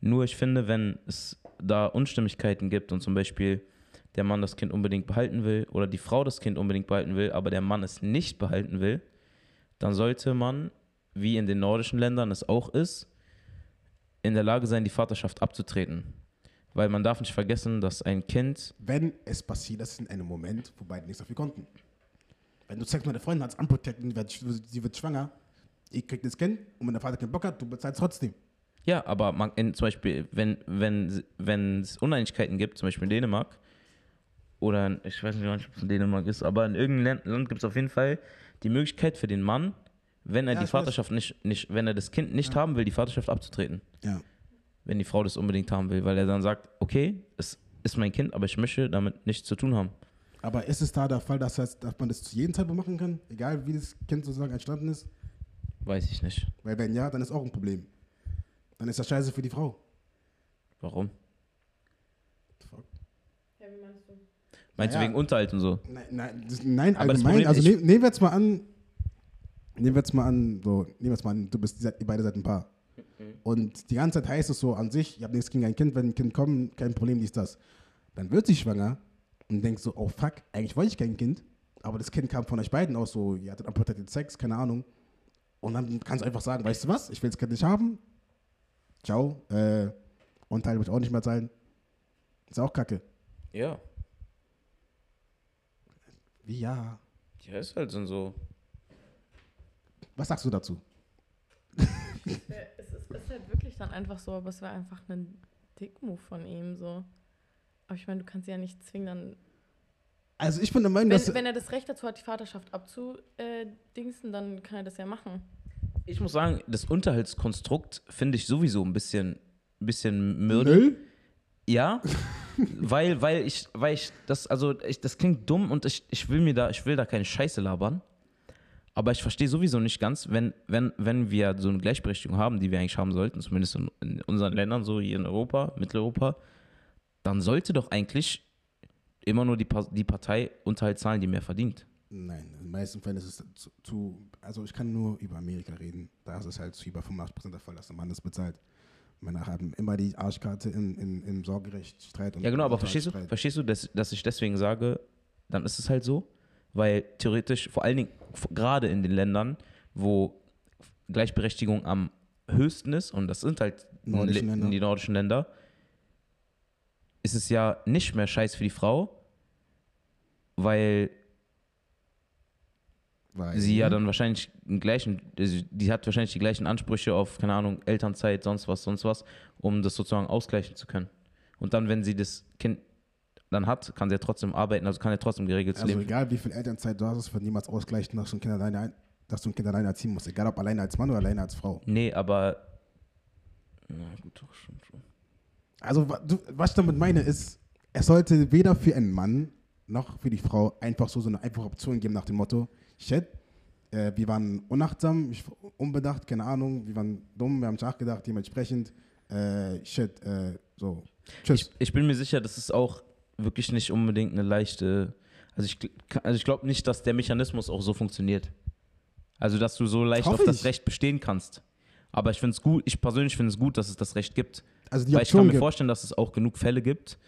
Nur ich finde, wenn es da Unstimmigkeiten gibt und zum Beispiel der Mann das Kind unbedingt behalten will oder die Frau das Kind unbedingt behalten will, aber der Mann es nicht behalten will, dann sollte man, wie in den nordischen Ländern es auch ist, in der Lage sein, die Vaterschaft abzutreten. Weil man darf nicht vergessen, dass ein Kind Wenn es passiert, das ist in einem Moment, wo beide nichts dafür konnten. Wenn du zeigst, meine Freundin hat es unprotected, und sie wird schwanger, ich krieg das Kind und wenn der Vater keinen Bock hat, du bezahlst trotzdem. Ja, aber man, in, zum Beispiel, wenn, wenn, wenn es Uneinigkeiten gibt, zum Beispiel in Dänemark, oder in, ich weiß nicht, ob es in Dänemark ist, aber in irgendeinem Land, gibt es auf jeden Fall die Möglichkeit für den Mann, wenn er Ja, die weiß. Vaterschaft nicht, nicht, wenn er das Kind nicht haben will, die Vaterschaft abzutreten. Ja. Wenn die Frau das unbedingt haben will, weil er dann sagt, okay, es ist mein Kind, aber ich möchte damit nichts zu tun haben. Aber ist es da der Fall, dass, das, dass man das zu jedem Zeitpunkt machen kann, egal wie das Kind sozusagen entstanden ist? Weiß ich nicht. Weil wenn ja, dann ist auch ein Problem. Dann ist das scheiße für die Frau. Warum? Fuck. Ja, wie meinst du? Meinst Ja. du wegen Unterhalt und so? Nein, nein, das, nein Aber das allgemein. Problem- also nehm, nehmen wir jetzt mal an, nehmen wir jetzt mal an, so, nehmen wir jetzt mal an, du bist, ihr beide seid ein Paar. Und die ganze Zeit heißt es so an sich, ich habe nichts gegen ein Kind, wenn ein Kind kommt, kein Problem, dies, das. Dann wird sie schwanger und denkt so, oh fuck, eigentlich wollte ich kein Kind, aber das Kind kam von euch beiden aus, so, ihr hattet unprotected Sex, keine Ahnung. Und dann kannst du einfach sagen, weißt du was, ich will das Kind nicht haben. Ciao, äh, und Teil will ich auch nicht mehr zahlen. Ist auch kacke. Ja. Wie ja? Ja, ist halt so. Was sagst du dazu? Es ist, ist halt wirklich dann einfach so, aber es war einfach ein Dick-Move von ihm so. Aber ich meine, du kannst sie ja nicht zwingen, dann. Also ich bin der Meinung, dass... Wenn, wenn er das Recht dazu hat, die Vaterschaft abzudingsen, dann kann er das ja machen. Ich muss sagen, das Unterhaltskonstrukt finde ich sowieso ein bisschen, ein bisschen mürde. Müll? Ja, weil, weil ich, weil ich das, also ich, das klingt dumm und ich, ich will mir da, ich will da keine Scheiße labern. Aber ich verstehe sowieso nicht ganz, wenn, wenn, wenn wir so eine Gleichberechtigung haben, die wir eigentlich haben sollten, zumindest in, in unseren Ländern, so hier in Europa, Mitteleuropa, dann sollte doch eigentlich immer nur die, Pa- die Partei Unterhalt zahlen, die mehr verdient. Nein, in den meisten Fällen ist es zu, zu, also ich kann nur über Amerika reden. Da ist es halt zu über 85% der Fall, dass der Mann das bezahlt. Männer haben immer die Arschkarte in, in, im Sorgerechtsstreit. Ja, genau, aber im verstehst du, verstehst du, dass, dass ich deswegen sage, dann ist es halt so, weil theoretisch, vor allen Dingen gerade in den Ländern, wo Gleichberechtigung am höchsten ist, und das sind halt Nordischen die nordischen Länder, ist es ja nicht mehr scheiß für die Frau, weil Weil, sie ja dann wahrscheinlich den gleichen, also die hat wahrscheinlich die gleichen Ansprüche auf, keine Ahnung, Elternzeit, sonst was, sonst was, um das sozusagen ausgleichen zu können. Und dann, wenn sie das Kind dann hat, kann sie ja trotzdem arbeiten, also kann ja trotzdem geregelt Also leben. egal wie viel Elternzeit du hast, es wird niemals ausgleichen, dass du ein Kind alleine, ein- dass du ein Kind alleine erziehen musst. Egal ob alleine als Mann oder alleine als Frau. Nee, aber. Na gut, doch schon. schon. Also was ich damit meine ist, es sollte weder für einen Mann noch für die Frau einfach so, so eine einfache Option geben nach dem Motto, shit, äh, wir waren unachtsam, unbedacht, keine Ahnung, wir waren dumm, wir haben nachgedacht, dementsprechend, äh, shit, äh, so, tschüss. Ich, ich bin mir sicher, das ist auch wirklich nicht unbedingt eine leichte. Also ich, also ich glaube nicht, dass der Mechanismus auch so funktioniert. Also, dass du so leicht Hoffe auf das ich. Recht bestehen kannst. Aber ich finde es gut, ich persönlich finde es gut, dass es das Recht gibt. Also die Weil ich kann Option mir gibt. vorstellen, dass es auch genug Fälle gibt,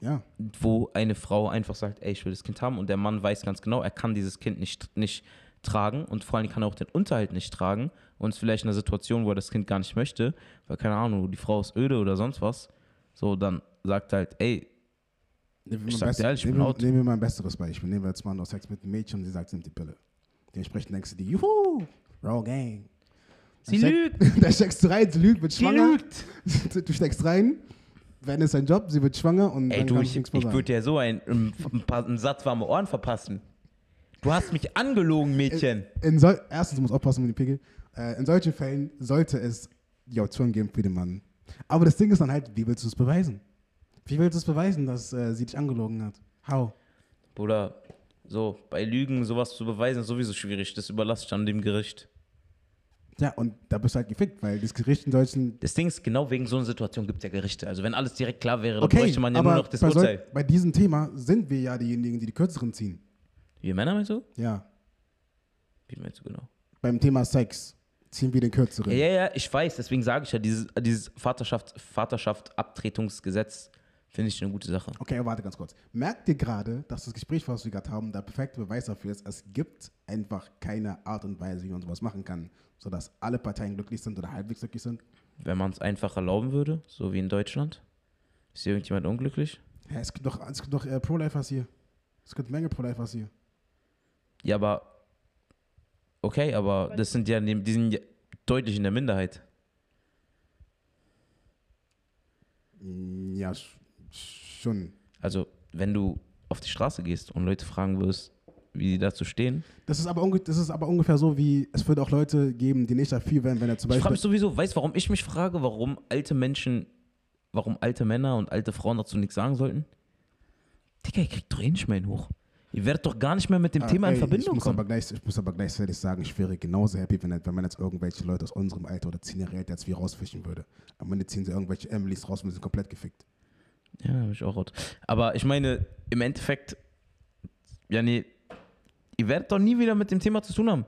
Ja. wo eine Frau einfach sagt, ey, ich will das Kind haben und der Mann weiß ganz genau, er kann dieses Kind nicht, nicht tragen und vor allem kann er auch den Unterhalt nicht tragen und ist vielleicht in einer Situation, wo er das Kind gar nicht möchte, weil keine Ahnung, die Frau ist öde oder sonst was, so dann sagt er halt, ey, Nehmen wir Ich sag best- dir ehrlich, ich bin laut. nehmen wir mal ein besseres Beispiel. Nehmen wir jetzt mal noch Sex mit einem Mädchen und sie sagt, sie nimmt die Pille. Dementsprechend denkst du dir, juhu, Raw Gang. Sie Dann lügt, steck- Da steckst du rein, sie lügt, wird sie schwanger. lügt. Du steckst rein, wenn es sein Job, sie wird schwanger und Ey dann du, ich, du nichts mehr ich würde dir so ein, ein, ein, paar, einen Satz warme Ohren verpassen. Du hast mich angelogen, Mädchen. in sol erstens, du musst aufpassen mit dem Pickel. Äh, in solchen Fällen sollte es die Option geben für den Mann. Aber das Ding ist dann halt, wie willst du es beweisen? Wie willst du es beweisen, dass äh, sie dich angelogen hat? How? Bruder, so, bei Lügen sowas zu beweisen, ist sowieso schwierig. Das überlasse ich dann dem Gericht. Ja, und da bist du halt gefickt, weil das Gericht in solchen. Das Ding ist, genau wegen so einer Situation gibt es ja Gerichte. Also wenn alles direkt klar wäre, dann Okay, bräuchte man ja aber nur noch das bei, Urteil. bei diesem Thema sind wir ja diejenigen, die die kürzeren ziehen. Wir Männer meinst du? Ja. Wie meinst du genau? Beim Thema Sex ziehen wir den kürzeren. Ja, ja, ja, ich weiß, deswegen sage ich ja, dieses, dieses Vaterschaft, Vaterschaft-Abtretungsgesetz finde ich eine gute Sache. Okay, warte ganz kurz. Merkt ihr gerade, dass das Gespräch, was wir gerade haben, der perfekte Beweis dafür ist, es gibt einfach keine Art und Weise, wie man sowas machen kann, sodass alle Parteien glücklich sind oder halbwegs glücklich sind? Wenn man es einfach erlauben würde, so wie in Deutschland. Ist hier irgendjemand unglücklich? Ja, es gibt doch, es gibt doch äh, Pro-Lifers hier. Es gibt Menge Pro-Lifers hier. Ja, aber. Okay, aber das sind ja, die sind ja deutlich in der Minderheit. Mm, Ja, sch- schon. Also, wenn du auf die Straße gehst und Leute fragen wirst, wie die dazu stehen. Das ist, aber das ist aber ungefähr so, wie es wird auch Leute geben, die nicht dafür wären, wenn er zum Ich frage Beispiel. mich sowieso, weißt du, warum ich mich frage, warum alte Menschen, warum alte Männer und alte Frauen dazu nichts sagen sollten? Digga, ihr kriegt doch eh nicht mehr hin hoch. Ihr werdet doch gar nicht mehr mit dem Ah, Thema ey, in Verbindung ich muss, kommen. aber gleich, ich muss aber gleichzeitig sagen, ich wäre genauso happy, wenn, wenn man jetzt irgendwelche Leute aus unserem Alter oder 10 Jahre älter jetzt wie rausfischen würde. Am Ende ziehen sie irgendwelche Emilys raus und sind komplett gefickt. Ja, hab ich auch rot. Aber ich meine, im Endeffekt, ja, nee, ihr werdet doch nie wieder mit dem Thema zu tun haben.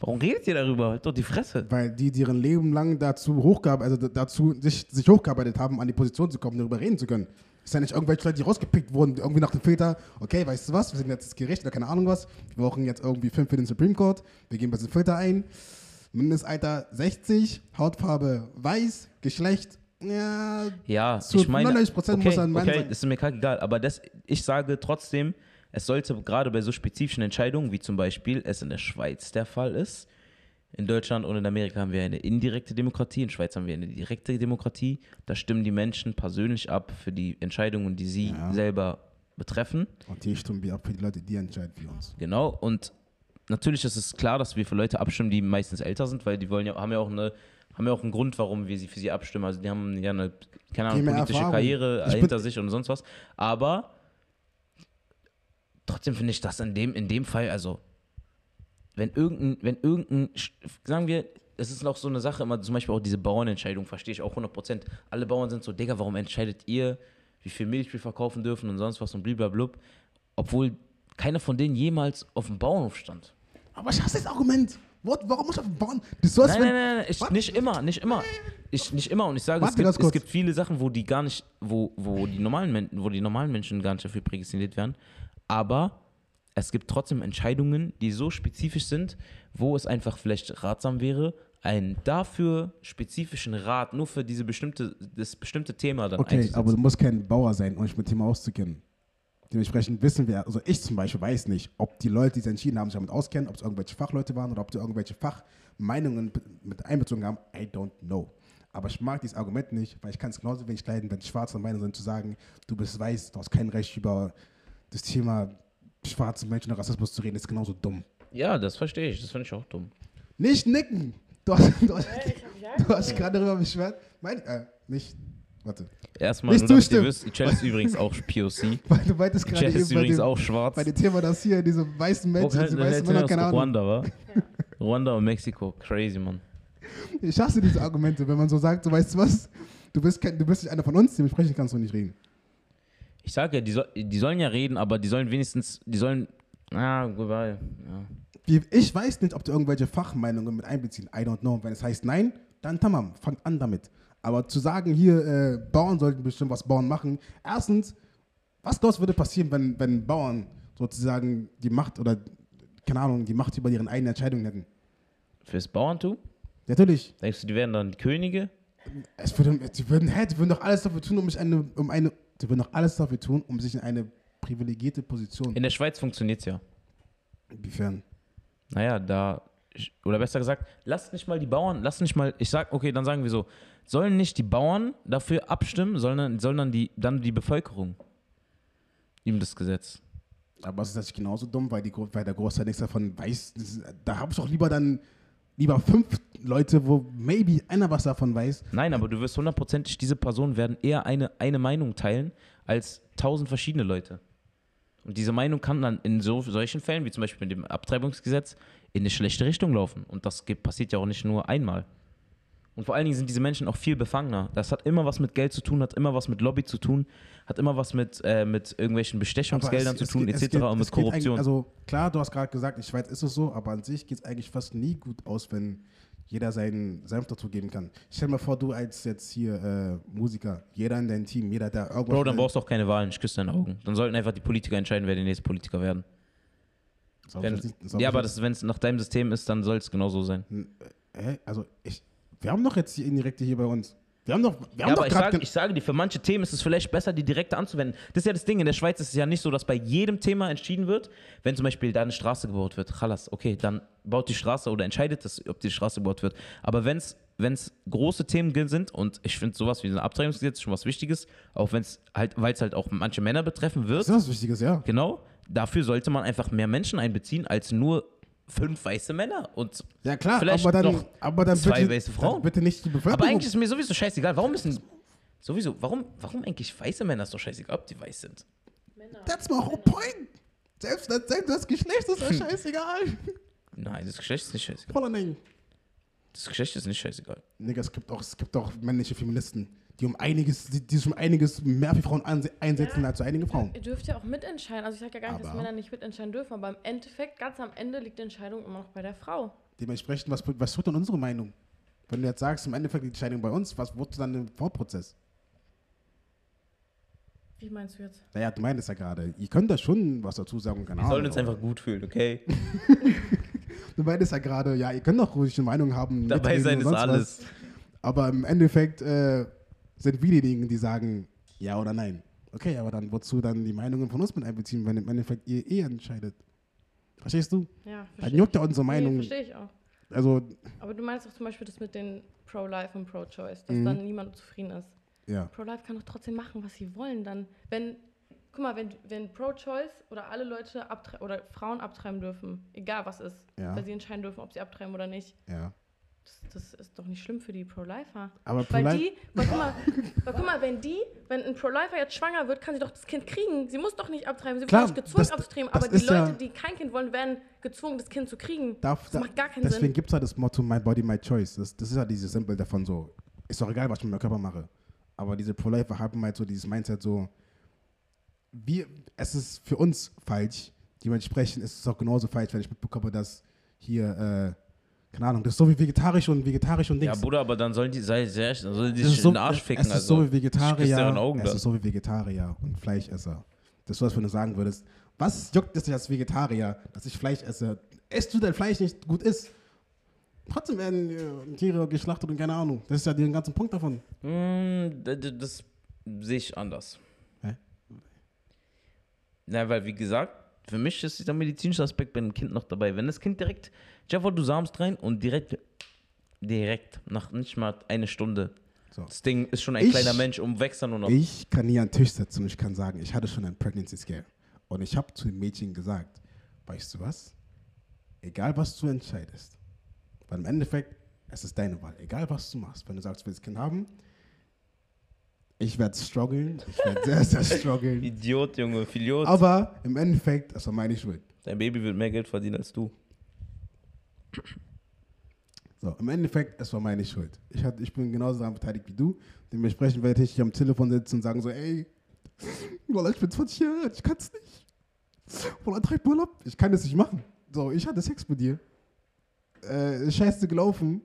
Warum redet ihr darüber? Halt doch die Fresse. Weil die, die ihren Leben lang dazu hochgearbeitet, also dazu sich, sich hochgearbeitet haben, an die Position zu kommen, darüber reden zu können. Es ist ja nicht irgendwelche Leute, die rausgepickt wurden, irgendwie nach dem Filter, okay, weißt du was, wir sind jetzt das Gericht oder keine Ahnung was, wir brauchen jetzt irgendwie fünf für den Supreme Court, wir geben bei diesem Filter ein, Mindestalter 60, Hautfarbe weiß, Geschlecht, ja, Ja, Zu ich meine, 99% okay, muss ein Mann okay, sein. ist mir kackegal. Aber das, ich sage trotzdem, es sollte gerade bei so spezifischen Entscheidungen, wie zum Beispiel es in der Schweiz der Fall ist, in Deutschland und in Amerika haben wir eine indirekte Demokratie, in Schweiz haben wir eine direkte Demokratie. Da stimmen die Menschen persönlich ab für die Entscheidungen, die sie Ja. selber betreffen. und hier stimmen wir ab für die Leute, die entscheiden für uns. Genau. Und natürlich ist es klar, dass wir für Leute abstimmen, die meistens älter sind, weil die wollen ja, haben ja auch eine haben ja auch einen Grund, warum wir sie für sie abstimmen. Also die haben ja eine, keine Ahnung, politische Erfahrung. Karriere Ich hinter sich und sonst was. Aber trotzdem finde ich das in dem, in dem Fall, also wenn irgendein, wenn irgendein, sagen wir, es ist noch so eine Sache, immer zum Beispiel auch diese Bauernentscheidung, verstehe ich auch 100 Prozent. Alle Bauern sind so, Digga, warum entscheidet ihr, wie viel Milch wir verkaufen dürfen und sonst was und bliblablub, obwohl keiner von denen jemals auf dem Bauernhof stand. Aber ich hasse das Argument. What? Warum muss ich auf? Das so, als Nein, wenn- nein, nein, nein nicht immer, nicht immer. Ich, nicht immer. Und ich sage, es Warte gibt, ganz es gibt viele Sachen, wo die gar nicht, wo, wo die normalen Menschen, wo die normalen Menschen gar nicht dafür prädestiniert werden. Aber es gibt trotzdem Entscheidungen, die so spezifisch sind, wo es einfach vielleicht ratsam wäre, einen dafür spezifischen Rat nur für diese bestimmte, das bestimmte Thema dann Okay, aber du musst kein Bauer sein, um dich mit dem Thema auszukennen. Dementsprechend wissen wir, also ich zum Beispiel weiß nicht, ob die Leute, die sich entschieden haben, sich damit auskennen, ob es irgendwelche Fachleute waren oder ob die irgendwelche Fachmeinungen mit einbezogen haben. I don't know. Aber ich mag dieses Argument nicht, weil ich kann es genauso wenig leiden, wenn Schwarze der Meinung sind, zu sagen, du bist weiß, du hast kein Recht über das Thema schwarze Menschen und Rassismus zu reden, ist genauso dumm. ja, das verstehe ich. Das finde ich auch dumm. Nicht nicken! Du hast, du hast, du hast dich gerade darüber beschwert. Mein, äh, nicht, warte. Erstmal Nicht nur, damit ihr wisst, ist übrigens auch POC. Weil du meintest gerade ist übrigens dem, auch schwarz. bei dem Thema, dass hier diese weißen Menschen, kann- diese weißen Männer, keine Ahnung. Ruanda, wa? Ruanda und Mexiko. Crazy, Mann. Ich hasse diese Argumente, wenn man so sagt, so weißt du was, du bist, kein, du bist nicht einer von uns, dementsprechend kannst du nicht reden. Ich sage ja, die, soll, die sollen ja reden, aber die sollen wenigstens, die sollen, ah, goodbye. Ja. ich weiß nicht, ob du irgendwelche Fachmeinungen mit einbeziehen. I don't know. Wenn es heißt nein, dann tamam, fangt an damit. Aber zu sagen, hier, äh, Bauern sollten bestimmt was Bauern machen. Erstens, was glaubst würde passieren, wenn, wenn Bauern sozusagen die Macht oder, keine Ahnung, die Macht über ihre eigenen Entscheidungen hätten? Fürs Bauerntum? Natürlich. Denkst du, die wären dann Könige? Es würde, die, würden, hä, die würden doch alles dafür tun, um eine, um eine, die würden doch alles dafür tun, um sich in eine privilegierte Position. In der Schweiz funktioniert es ja. Inwiefern? Naja, da, oder besser gesagt, lasst nicht mal die Bauern, lasst nicht mal, ich sag, okay, dann sagen wir so, sollen nicht die Bauern dafür abstimmen, sondern, sondern die, dann die Bevölkerung ihm das Gesetz. Aber es ist natürlich genauso dumm, weil, die, weil der Großteil nichts davon weiß. Da habe ich doch lieber dann lieber fünf Leute, wo maybe einer was davon weiß. Nein, aber du wirst hundertprozentig, diese Personen werden eher eine, eine Meinung teilen als tausend verschiedene Leute. Und diese Meinung kann dann in so, solchen Fällen, wie zum Beispiel mit dem Abtreibungsgesetz, in eine schlechte Richtung laufen. Und das passiert ja auch nicht nur einmal. Und vor allen Dingen sind diese Menschen auch viel befangener. Das hat immer was mit Geld zu tun, hat immer was mit Lobby zu tun, hat immer was mit, äh, mit irgendwelchen Bestechungsgeldern Aber zu es- es tun, geht- es etc. geht- und mit es Korruption. Also klar, du hast gerade gesagt, in der Schweiz ist es so, aber an sich geht es eigentlich fast nie gut aus, wenn jeder seinen Senf dazu geben kann. Stell dir mal vor, du als jetzt hier äh, Musiker, jeder in deinem Team, jeder, der irgendwas... Bro, dann brauchst du auch keine Wahlen, ich küsse deine Augen. Dann sollten einfach die Politiker entscheiden, wer die nächste Politiker werden. Wenn, nicht- ja, aber wenn es nach deinem System ist, dann soll es genau so sein. Hä? Also ich... Wir haben doch jetzt die Indirekte hier bei uns. Wir haben doch... Wir Ja, haben aber doch ich sage, ich sage dir, für manche Themen ist es vielleicht besser, die direkte anzuwenden. Das ist ja das Ding. In der Schweiz ist es ja nicht so, dass bei jedem Thema entschieden wird, wenn zum Beispiel da eine Straße gebaut wird. Chalas, okay, dann baut die Straße oder entscheidet das, ob die Straße gebaut wird. Aber wenn es große Themen sind und ich finde sowas wie ein Abtreibungsgesetz schon was Wichtiges, auch wenn es halt, weil es halt auch manche Männer betreffen wird, das ist was Wichtiges, ja. genau, dafür sollte man einfach mehr Menschen einbeziehen als nur fünf weiße Männer und Ja klar, Vielleicht aber dann, noch aber dann zwei bitte, weiße Frauen. Dann bitte nicht die Bevölkerung. Aber eigentlich ist mir sowieso scheißegal. Warum müssen. Sowieso, warum, warum eigentlich weiße Männer ist doch scheißegal, ob die weiß sind? That's my whole point. Selbst das, selbst das Geschlecht ist mir scheißegal. Nein, das Geschlecht ist nicht scheißegal. Voller Ding. Das Geschlecht ist nicht scheißegal. Nigga, es gibt auch, es gibt auch männliche Feministen, die um einiges, die, die sich um einiges mehr für Frauen anse- einsetzen als so einige Frauen. Ihr dürft ja auch mitentscheiden. Also ich sage ja gar nicht, dass Aber- Männer nicht mitentscheiden dürfen, aber im Endeffekt, ganz am Ende liegt die Entscheidung immer noch bei der Frau. Dementsprechend, was, was wird denn unsere Meinung? Wenn du jetzt sagst, im Endeffekt liegt die Entscheidung bei uns, was wird dann im Vorprozess? Wie meinst du jetzt? Naja, du meintest ja gerade, ihr könnt da schon was dazu sagen, keine Wir sollen uns einfach gut fühlen, okay? Du meintest ja gerade, ja, ihr könnt doch ruhig eine Meinung haben. Dabei sein ist alles. Was. Aber im Endeffekt äh, sind wir diejenigen, die sagen ja oder nein. Okay, aber dann wozu dann die Meinungen von uns mit einbeziehen, wenn im Endeffekt ihr eh entscheidet? Verstehst du? Ja, Dann verstehe juckt ja unsere Meinung. Nee, verstehe ich auch. Also, Aber du meinst auch zum Beispiel das mit den Pro-Life und Pro-Choice, dass Mhm. dann niemand zufrieden ist. ja. Pro-Life kann doch trotzdem machen, was sie wollen dann. Wenn, guck mal, wenn, wenn Pro-Choice oder alle Leute oder Frauen abtreiben dürfen, egal was ist, Ja. weil sie entscheiden dürfen, ob sie abtreiben oder nicht, Ja. Das, das ist doch nicht schlimm für die Pro-Lifer. Aber Weil Pro-Life- die, weil guck, mal, weil guck mal, wenn die, wenn ein Pro-Lifer jetzt schwanger wird, kann sie doch das Kind kriegen. Sie muss doch nicht abtreiben, sie Klar, wird nicht gezwungen das- abzutreiben. das Aber die ist ja- Leute, die kein Kind wollen, werden gezwungen, das Kind zu kriegen. Darf, das da, macht gar keinen deswegen Sinn. gibt es ja das Motto My Body, My Choice. Das, das ist ja dieses Symbol davon so. Ist doch egal, was ich mit meinem Körper mache. Aber diese Pro-Lifer haben halt so dieses Mindset so, wir, es ist für uns falsch. Dementsprechend ist es auch genauso falsch, wenn ich mitbekomme, dass hier, äh, keine Ahnung, das ist so wie vegetarisch und vegetarisch und Ja, Dings. Bruder, aber dann sollen die, sei sehr, dann sollen die Das sich so, in den Arsch ficken. es ist also. so wie Vegetarier, Augen es dann. ist so wie Vegetarier und Fleischesser. Das ist so, als wenn du sagen würdest, was juckt es dich als Vegetarier, dass ich Fleisch esse? Esst du dein Fleisch nicht gut ist? Trotzdem werden äh, Tiere geschlachtet und keine Ahnung. Das ist ja der ganze Punkt davon. Mm, d- d- das sehe ich anders. Hä? Na, weil wie gesagt, für mich ist dieser medizinische Aspekt bei einem Kind noch dabei. Wenn das Kind direkt, Jeff, du samst rein und direkt, direkt, nach nicht mal eine Stunde, So. das Ding ist schon ein Ich- kleiner Mensch und wächst dann nur noch. Ich kann hier an den Tisch setzen und ich kann sagen, ich hatte schon einen Pregnancy Scare. Und ich habe zu dem Mädchen gesagt, weißt du was? Egal was du entscheidest, weil im Endeffekt, es ist deine Wahl. Egal was du machst. Wenn du sagst, du willst ein Kind haben, ich werde strugglen. Ich werde sehr, sehr strugglen. Idiot, Junge, Idiot. Aber im Endeffekt, es war meine Schuld. Dein Baby wird mehr Geld verdienen als du. So, im Endeffekt, es war meine Schuld. Ich, hatte, ich bin genauso daran beteiligt wie du. Dementsprechend werde ich am Telefon sitzen und sagen so, ey, Wallah, ich bin 20 Jahre alt, ich kann es nicht. Wallah, treib mal ab. Ich kann das nicht machen. So, ich hatte Sex mit dir. Äh, scheiße gelaufen.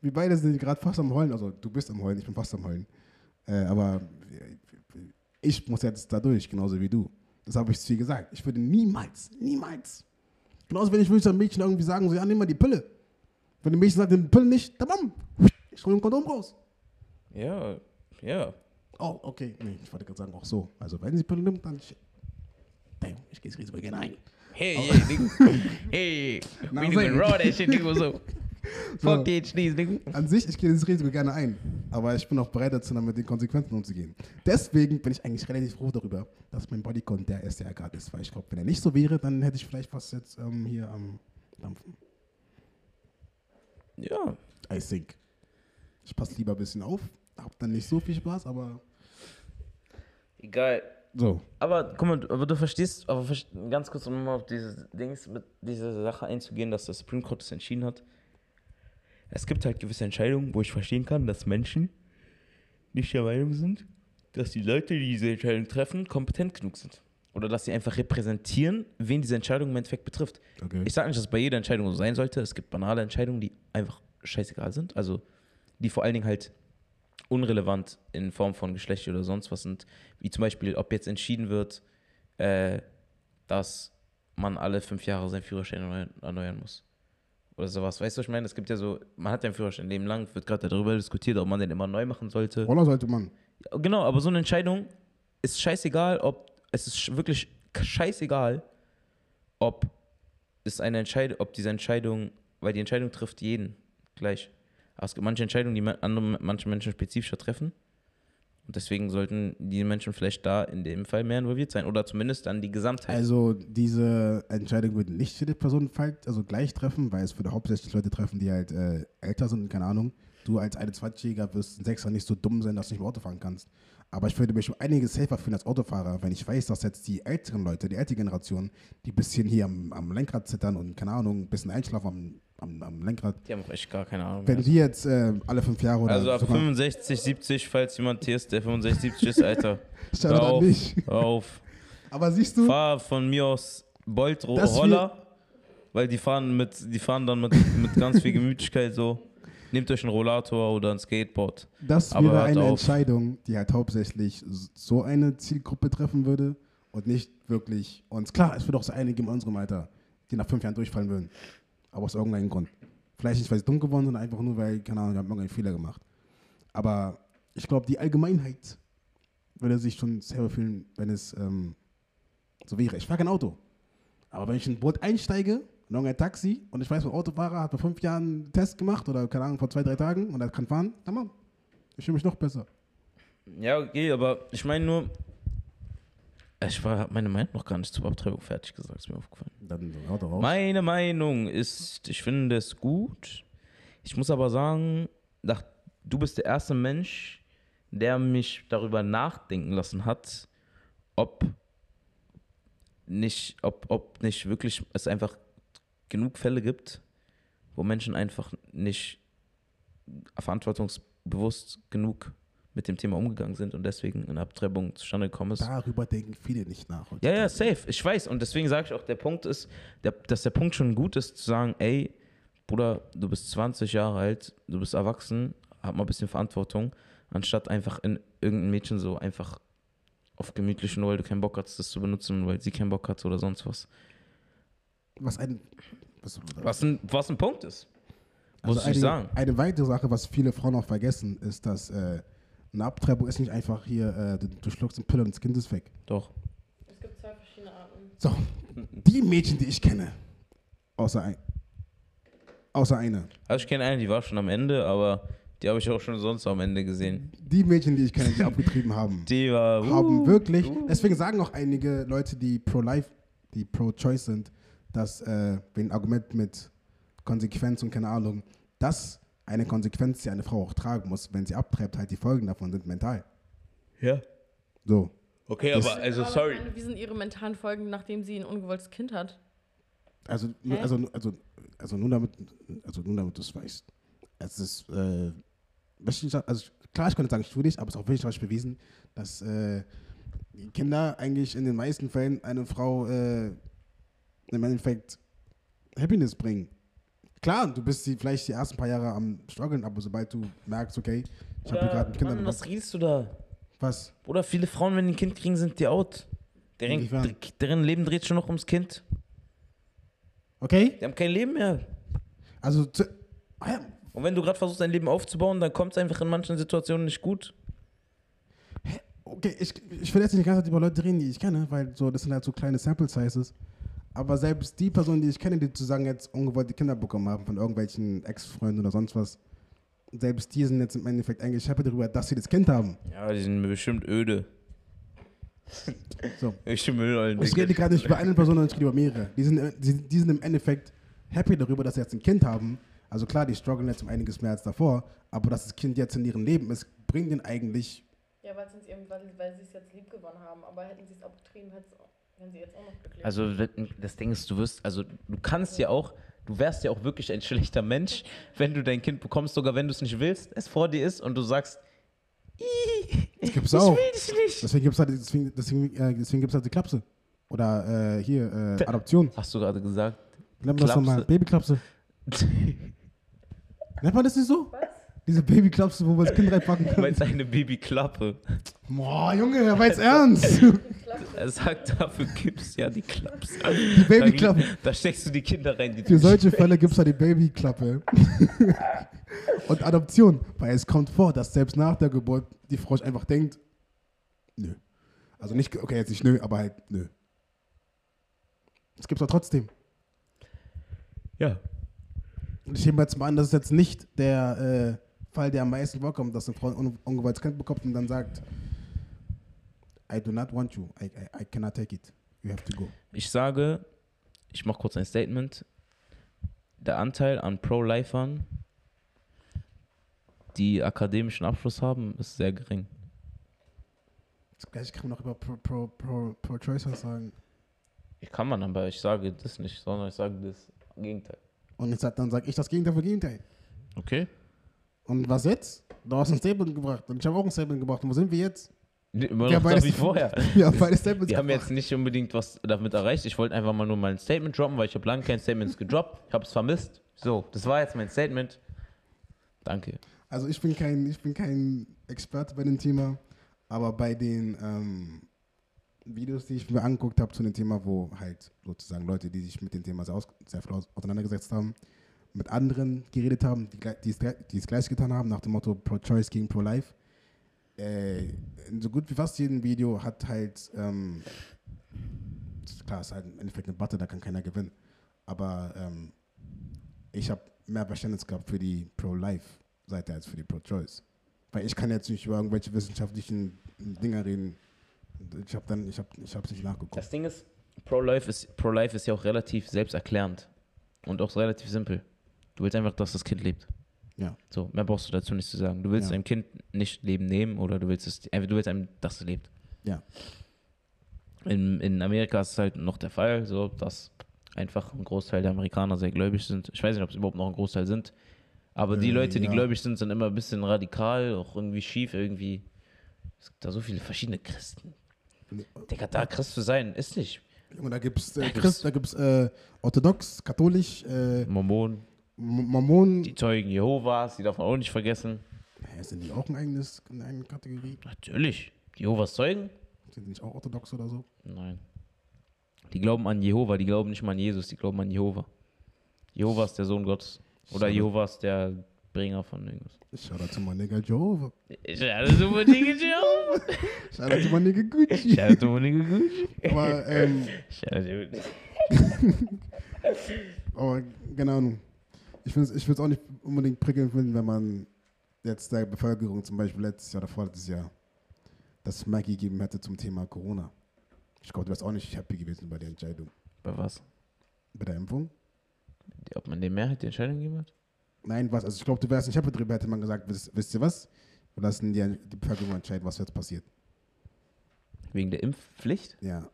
Wir beide sind gerade fast am Heulen. Also, du bist am Heulen, ich bin fast am Heulen. Äh, aber ich muss jetzt da durch, genauso wie du. Das habe ich zu dir gesagt. Ich würde niemals, niemals. Genauso, wenn ich würde einem Mädchen irgendwie sagen, so, ja, nimm mal die Pille. Wenn ein Mädchen sagt, nimm die Pille nicht, dann bam, ich hole ein Kondom raus. Ja, ja. Oh, okay. Nee, ich wollte gerade sagen, auch so. Also, wenn sie Pille nimmt, dann. Ich, damn, ich gehe Risiko gerne ein. Hey, yeah, nigga. Hey, we ich. raw that shit, nigga, so. Fuck HDs, nigga. An sich, ich gehe das Risiko gerne ein. Aber ich bin auch bereit dazu, dann mit den Konsequenzen umzugehen. Deswegen bin ich eigentlich relativ froh darüber, dass mein Bodycount der er gerade ist. Weil ich glaube, wenn er nicht so wäre, dann hätte ich vielleicht was jetzt ähm, hier am Dampfen. Ja. I think. Ich passe lieber ein bisschen auf. Hab dann nicht so viel Spaß, aber Egal. so. Aber guck mal, aber du verstehst, aber ganz kurz, um mal auf dieses Dings mit dieser Sache einzugehen, dass der Supreme Court es entschieden hat. Es gibt halt gewisse Entscheidungen, wo ich verstehen kann, dass Menschen nicht der Meinung sind, dass die Leute, die diese Entscheidung treffen, kompetent genug sind. Oder dass sie einfach repräsentieren, wen diese Entscheidung im Endeffekt betrifft. Okay. Ich sage nicht, dass es bei jeder Entscheidung so sein sollte. Es gibt banale Entscheidungen, die einfach scheißegal sind. Also die vor allen Dingen halt unrelevant in Form von Geschlecht oder sonst was sind. Wie zum Beispiel, ob jetzt entschieden wird, äh, dass man alle fünf Jahre seinen Führerschein erneuern, erneuern muss. Oder sowas. Weißt du, was ich meine? Es gibt ja so, man hat ja einen Führerschein Leben lang, wird gerade darüber diskutiert, ob man den immer neu machen sollte. Oder sollte man? Genau, aber so eine Entscheidung ist scheißegal, ob es ist wirklich scheißegal, ob es eine Entscheidung, ob diese Entscheidung, weil die Entscheidung trifft jeden gleich. Aber es gibt manche Entscheidungen, die andere, manche Menschen spezifischer treffen. Und deswegen sollten die Menschen vielleicht da in dem Fall mehr involviert sein. Oder zumindest dann die Gesamtheit. Also diese Entscheidung würde nicht jede Person also gleich treffen, weil es würde hauptsächlich Leute treffen, die halt äh, älter sind, keine Ahnung. Du als 21-Jähriger wirst ein Sechser nicht so dumm sein, dass du nicht mehr Auto fahren kannst. Aber ich würde mich um einiges safer fühlen als Autofahrer, wenn ich weiß, dass jetzt die älteren Leute, die ältere Generation, die ein bisschen hier am, am Lenkrad zittern und, keine Ahnung, ein bisschen einschlafen am, am, am Lenkrad. die haben auch echt gar keine Ahnung. Wenn mehr. die jetzt äh, alle fünf Jahre oder also ab sogar- 65, 70, falls jemand hier ist, der 65, 70 ist, Alter. Da auf, nicht. auf. Aber siehst du, Fahr von mir aus Bolt Roller, weil die fahren mit, die fahren dann mit, mit ganz viel Gemütlichkeit so. Nehmt euch einen Rollator oder ein Skateboard. Das wäre hört eine auf. Entscheidung, die halt hauptsächlich so eine Zielgruppe treffen würde und nicht wirklich uns. Klar, es wird auch so einige in unserem Alter, die nach fünf Jahren durchfallen würden. Aber aus irgendeinem Grund. Vielleicht nicht, weil sie dumm geworden sind, einfach nur, weil, keine Ahnung, wir haben irgendeinen Fehler gemacht. Aber ich glaube, die Allgemeinheit würde sich schon selber fühlen, wenn es ähm, so wäre. Ich fahre kein Auto. Aber wenn ich in ein Boot einsteige, in irgendein Taxi und ich weiß, mein Autofahrer hat vor fünf Jahren einen Test gemacht oder, keine Ahnung, vor zwei, drei Tagen und er kann fahren, dann mach. Ich fühle mich noch besser. Ja, okay, aber ich meine nur, ich war hab meine Meinung noch gar nicht zur Abtreibung fertig gesagt, ist mir aufgefallen. Dann haut er raus. Meine Meinung ist, ich finde es gut. Ich muss aber sagen, nach, du bist der erste Mensch, der mich darüber nachdenken lassen hat, ob nicht, ob, ob nicht wirklich es einfach genug Fälle gibt, wo Menschen einfach nicht verantwortungsbewusst genug mit dem Thema umgegangen sind und deswegen eine Abtreibung zustande gekommen ist. Darüber denken viele nicht nach. Ja, ja, safe. Ich weiß. Und deswegen sage ich auch, der Punkt ist, der, dass der Punkt schon gut ist, zu sagen, ey, Bruder, du bist 20 Jahre alt, du bist erwachsen, hab mal ein bisschen Verantwortung, anstatt einfach in irgendein Mädchen so einfach auf gemütlich nur, weil du keinen Bock hast, das zu benutzen, weil sie keinen Bock hat oder sonst was. Was ein. Was, Was ein, was ein Punkt ist. Muss also ich eine, sagen. Eine weitere Sache, was viele Frauen auch vergessen, ist, dass äh, eine Abtreibung ist nicht einfach hier, äh, du, du schluckst eine Pille und das Kind ist weg. Doch. Es gibt zwei verschiedene Arten. So, die Mädchen, die ich kenne, außer, ein, außer eine, Also ich kenne eine, die war schon am Ende, aber die habe ich auch schon sonst am Ende gesehen. die Mädchen, die ich kenne, die abgetrieben haben, Die war. haben uh, wirklich, uh. deswegen sagen auch einige Leute, die pro-life, die pro-choice sind, dass, äh, wenn ein Argument mit Konsequenz und keine Ahnung, dass eine Konsequenz, die eine Frau auch tragen muss, wenn sie abtreibt, halt die Folgen davon sind mental. Ja. So. Okay, Das- aber also sorry. Ich meine, wie sind ihre mentalen Folgen, nachdem sie ein ungewolltes Kind hat? Also, Hä? also, also, also nur damit, also nur damit du es weißt. Es ist, äh, ich also klar, ich könnte sagen studisch, aber es ist auch wissenschaftlich bewiesen, dass äh, die Kinder eigentlich in den meisten Fällen eine Frau äh, im Endeffekt Happiness bringen. Klar, du bist die, vielleicht die ersten paar Jahre am struggeln, aber sobald du merkst, okay, ich habe gerade ein Kind Mann, an was redest du da? Was? Oder viele Frauen, wenn die ein Kind kriegen, sind die out. Deren, deren Leben dreht schon noch ums Kind. Okay? Die haben kein Leben mehr. Also, zu, ah ja, Und wenn du gerade versuchst, dein Leben aufzubauen, dann kommt es einfach in manchen Situationen nicht gut. okay, ich, ich will jetzt nicht die ganze Zeit über Leute reden, die ich kenne, weil so, das sind halt so kleine Sample Sizes. Aber selbst die Personen, die ich kenne, die sozusagen jetzt ungewollte Kinder bekommen haben von irgendwelchen Ex-Freunden oder sonst was, selbst die sind jetzt im Endeffekt eigentlich happy darüber, dass sie das Kind haben. Ja, die sind bestimmt öde. So. Ich Müll, Und ich rede gerade nicht über eine Person, sondern ich rede über mehrere. Die sind, die, die sind im Endeffekt happy darüber, dass sie jetzt ein Kind haben. Also klar, die strugglen jetzt um einiges mehr als davor, aber dass das Kind jetzt in ihrem Leben ist, bringt ihnen eigentlich Ja, weil, sie es weil, weil sie es jetzt lieb gewonnen haben. Aber hätten sie es abgetrieben, hätten sie jetzt auch noch glücklich. Also das Ding ist, du wirst, also du kannst ja auch, du wärst ja auch wirklich ein schlechter Mensch, wenn du dein Kind bekommst, sogar wenn du es nicht willst, es vor dir ist und du sagst, Das gibt's ich auch. will dich nicht. Deswegen gibt es halt, deswegen, deswegen, äh, deswegen gibt's halt die Klapse. Oder äh, hier, äh, Adoption. Hast du gerade gesagt? Nennt man das nochmal? Klapse. Babyklapse. Nennt man das nicht so? Diese Babyklapse, wo man das Kind reinpacken kann. meinst eine Babyklappe. Boah, Junge, er jetzt ernst. Er sagt, dafür gibt's ja die Klaps. Die Babyklappe. Da, da steckst du die Kinder rein, die Für solche Fälle gibt es da die Babyklappe. Und Adoption, weil es kommt vor, dass selbst nach der Geburt die Frau einfach denkt, nö. Also nicht, okay, jetzt nicht nö, aber halt nö. Das gibt's doch trotzdem. Ja. Und ich nehme jetzt mal an, das ist jetzt nicht der äh, Fall, der am meisten vorkommt, dass eine Frau ein un ungewolltes Kind bekommt und dann sagt, I do not want you, I, I, I cannot take it, you have to go. Ich sage, ich mache kurz ein Statement. Der Anteil an Pro-Lifern, die akademischen Abschluss haben, ist sehr gering. Das gleiche kann man auch über Pro, Pro, Pro, Pro was sagen. Ich kann man, aber ich sage das nicht, sondern ich sage das Gegenteil. Und sag, dann sage ich das Gegenteil für Gegenteil. Okay? Und was jetzt? Du hast ein Statement gebracht und ich habe auch ein Statement gebracht. Und wo sind wir jetzt? Immer Ja, noch da wie vorher. Haben beide Statements Wir haben gebracht. jetzt nicht unbedingt was damit erreicht. Ich wollte einfach mal nur mal ein Statement droppen, weil ich habe lange kein Statements gedroppt. Ich habe es vermisst. So, das war jetzt mein Statement. Danke. Also ich bin kein, ich bin kein Experte bei dem Thema, aber bei den ähm, Videos, die ich mir angeguckt habe zu dem Thema, wo halt sozusagen Leute, die sich mit dem Thema sehr, sehr viel aus, auseinandergesetzt haben, mit anderen geredet haben, die, die, es, die es gleich getan haben, nach dem Motto Pro-Choice gegen Pro-Life. Äh, in so gut wie fast jedem Video hat halt, ähm, klar, es ist halt im Endeffekt eine Debatte, da kann keiner gewinnen, aber ähm, ich habe mehr Verständnis gehabt für die Pro-Life-Seite als für die Pro-Choice. Weil ich kann jetzt nicht über irgendwelche wissenschaftlichen Dinger reden. Ich habe dann, ich habe, ich habe nicht nachgeguckt. Das Ding ist, Pro-Life ist, Pro -Life ist ja auch relativ selbsterklärend und auch relativ simpel. Du willst einfach, dass das Kind lebt. Ja. So, mehr brauchst du dazu nicht zu sagen. Du willst Ja. einem Kind nicht Leben nehmen oder du willst es, einfach- du willst einem, dass es lebt. Ja. In, in Amerika ist es halt noch der Fall, so dass einfach ein Großteil der Amerikaner sehr gläubig sind. Ich weiß nicht, ob es überhaupt noch ein Großteil sind. Aber die Äh, Leute, die ja. gläubig sind, sind immer ein bisschen radikal, auch irgendwie schief, irgendwie. Es gibt da so viele verschiedene Christen. Digga, da Christ zu sein, ist nicht. Und da gibt es äh, Da gibt's- Christ, da gibt es äh, orthodox, katholisch, äh, Mormonen, M- Mormonen. die Zeugen Jehovas, die darf man auch nicht vergessen. Hä, sind die auch ein eigenes, eine eigene Kategorie? Natürlich. Jehovas Zeugen? Sind die nicht auch orthodox oder so? Nein. Die glauben an Jehova, die glauben nicht mal an Jesus, die glauben an Jehova. Jehova ist der Sohn Gottes. Oder Schade. Jehova ist der Bringer von irgendwas. Schau da zu mein Nigga Jehovah. Ich hatte so eine Dinge, Jehova. Schau da zu mein Nigga Gucci. Ich hatte so eine gut. Aber, ähm, Ich hatte aber keine Ahnung. Ich würde es ich find's auch nicht unbedingt prickelnd finden, wenn man jetzt der Bevölkerung zum Beispiel letztes Jahr oder vorletztes Jahr das Smack gegeben hätte zum Thema Corona. Ich glaube, du wärst auch nicht happy gewesen bei der Entscheidung. Bei was? Bei der Impfung? Ob man der Mehrheit die Entscheidung gegeben hat? Nein, was? Also ich glaube, du wärst nicht happy drüber, hätte man gesagt, wisst, wisst ihr was? Wir lassen die, die Bevölkerung entscheiden, was jetzt passiert. Wegen der Impfpflicht? Ja.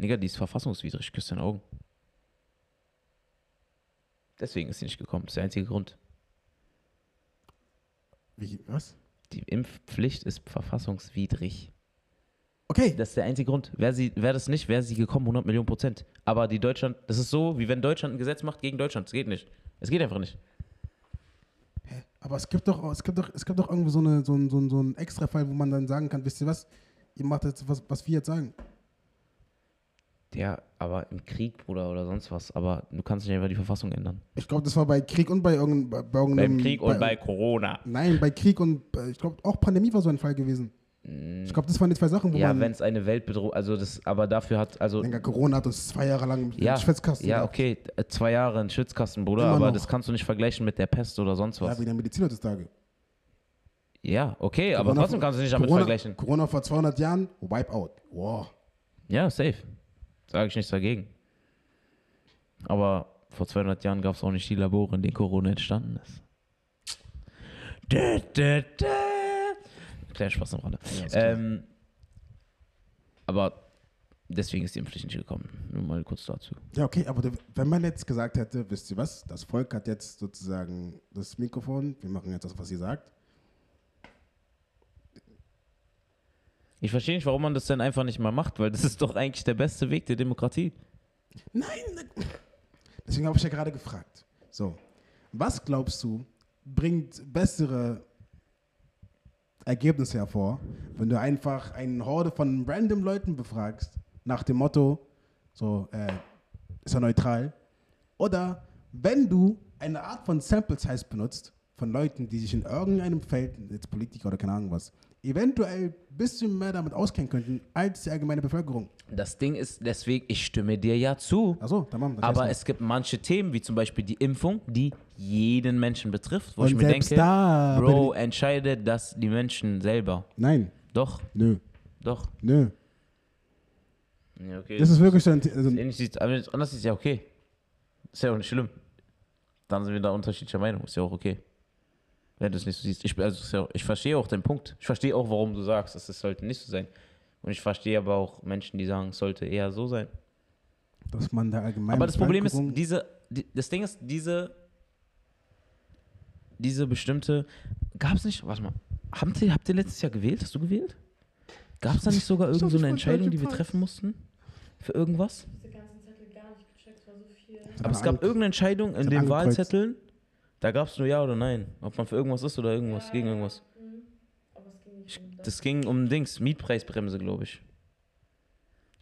Digga, die ist verfassungswidrig, küsst deine Augen. Deswegen ist sie nicht gekommen. Das ist der einzige Grund. Wie, was? Die Impfpflicht ist verfassungswidrig. Okay. Das ist der einzige Grund. Wäre sie, wäre das nicht, wäre sie gekommen, 100 Millionen Prozent. Aber die Deutschland, das ist so, wie wenn Deutschland ein Gesetz macht gegen Deutschland. Es geht nicht. Es geht einfach nicht. Aber es gibt doch, es gibt doch, es gibt doch irgendwie so, eine, so, ein, so, so einen Extra-Fall, wo man dann sagen kann, wisst ihr was, ihr macht jetzt was, was wir jetzt sagen. Ja, aber im Krieg, Bruder, oder sonst was. Aber du kannst nicht einfach die Verfassung ändern. Ich glaube, das war bei Krieg und bei, irgendein, bei, bei irgendeinem... Beim Krieg und bei Corona. Nein, bei Krieg und bei- ich glaube auch Pandemie war so ein Fall gewesen. Ich glaube, das waren die zwei Sachen, wo Mm. Ja, man... wenn es eine Weltbedrohung, also das, aber dafür hat, also Denke, Corona hat uns zwei Jahre lang ja, im Schwitzkasten ja, gehabt. okay, äh, zwei Jahre in Schwitzkasten, Bruder, Immer aber noch. das kannst du nicht vergleichen mit der Pest oder sonst Ja, was. wie der Mediziner des Tages. Ja, okay, aber Corona trotzdem vor- kannst du nicht damit Corona, vergleichen. Corona vor 200 Jahren, Wipeout. Wow. Ja, safe. Sage ich nichts dagegen. Aber vor 200 Jahren gab es auch nicht die Labore, in denen Corona entstanden ist. Dä, dä, dä. Kleiner Spaß am Rande. Ja, ähm, aber deswegen ist die Impfpflicht nicht gekommen. Nur mal kurz dazu. Ja, okay, aber wenn man jetzt gesagt hätte, wisst ihr was, das Volk hat jetzt sozusagen das Mikrofon, wir machen jetzt das, was ihr sagt. Ich verstehe nicht, warum man das dann einfach nicht mal macht, weil das ist doch eigentlich der beste Weg der Demokratie. Nein! ne- Deswegen habe ich ja gerade gefragt. So, was glaubst du, bringt bessere Ergebnisse hervor, wenn du einfach eine Horde von random Leuten befragst, nach dem Motto, so, äh, ist er neutral? Oder wenn du eine Art von Sample Size benutzt, von Leuten, die sich in irgendeinem Feld, jetzt Politiker oder keine Ahnung was, eventuell ein bisschen mehr damit auskennen könnten als die allgemeine Bevölkerung. Das Ding ist, deswegen, ich stimme dir ja zu. Achso, dann machen wir das. Aber es gibt manche Themen, wie zum Beispiel die Impfung, die jeden Menschen betrifft, wo ich Und mir selbst denke, da Bro, entscheidet das die Menschen selber. Nein, Doch, nö, doch. nö. Ja, okay. Das ist wirklich ein, also, anders ist ja okay. Ist ja auch nicht schlimm. Dann sind wir da unterschiedlicher Meinung. Ist ja auch okay. Wenn du es nicht so siehst. Ich, also ich verstehe auch den Punkt. Ich verstehe auch, warum du sagst, dass es sollte nicht so sein. Und ich verstehe aber auch Menschen, die sagen, es sollte eher so sein. dass man da allgemein. Aber das Problem ist, diese, die, das Ding ist, diese, diese bestimmte, gab es nicht, warte mal, habt ihr, habt ihr letztes Jahr gewählt? Hast du gewählt? Gab es da nicht sogar Ich irgend so eine Entscheidung, die wir treffen mussten? Für irgendwas? Ich habe den ganzen Zettel gar nicht gecheckt, war so viel. Aber es gab irgendeine Entscheidung in den. Wahlzetteln, da gab es nur Ja oder Nein. Ob man für irgendwas ist oder irgendwas, gegen irgendwas. Aber es ging nicht um das. Das ging um Dings, Mietpreisbremse, glaube ich.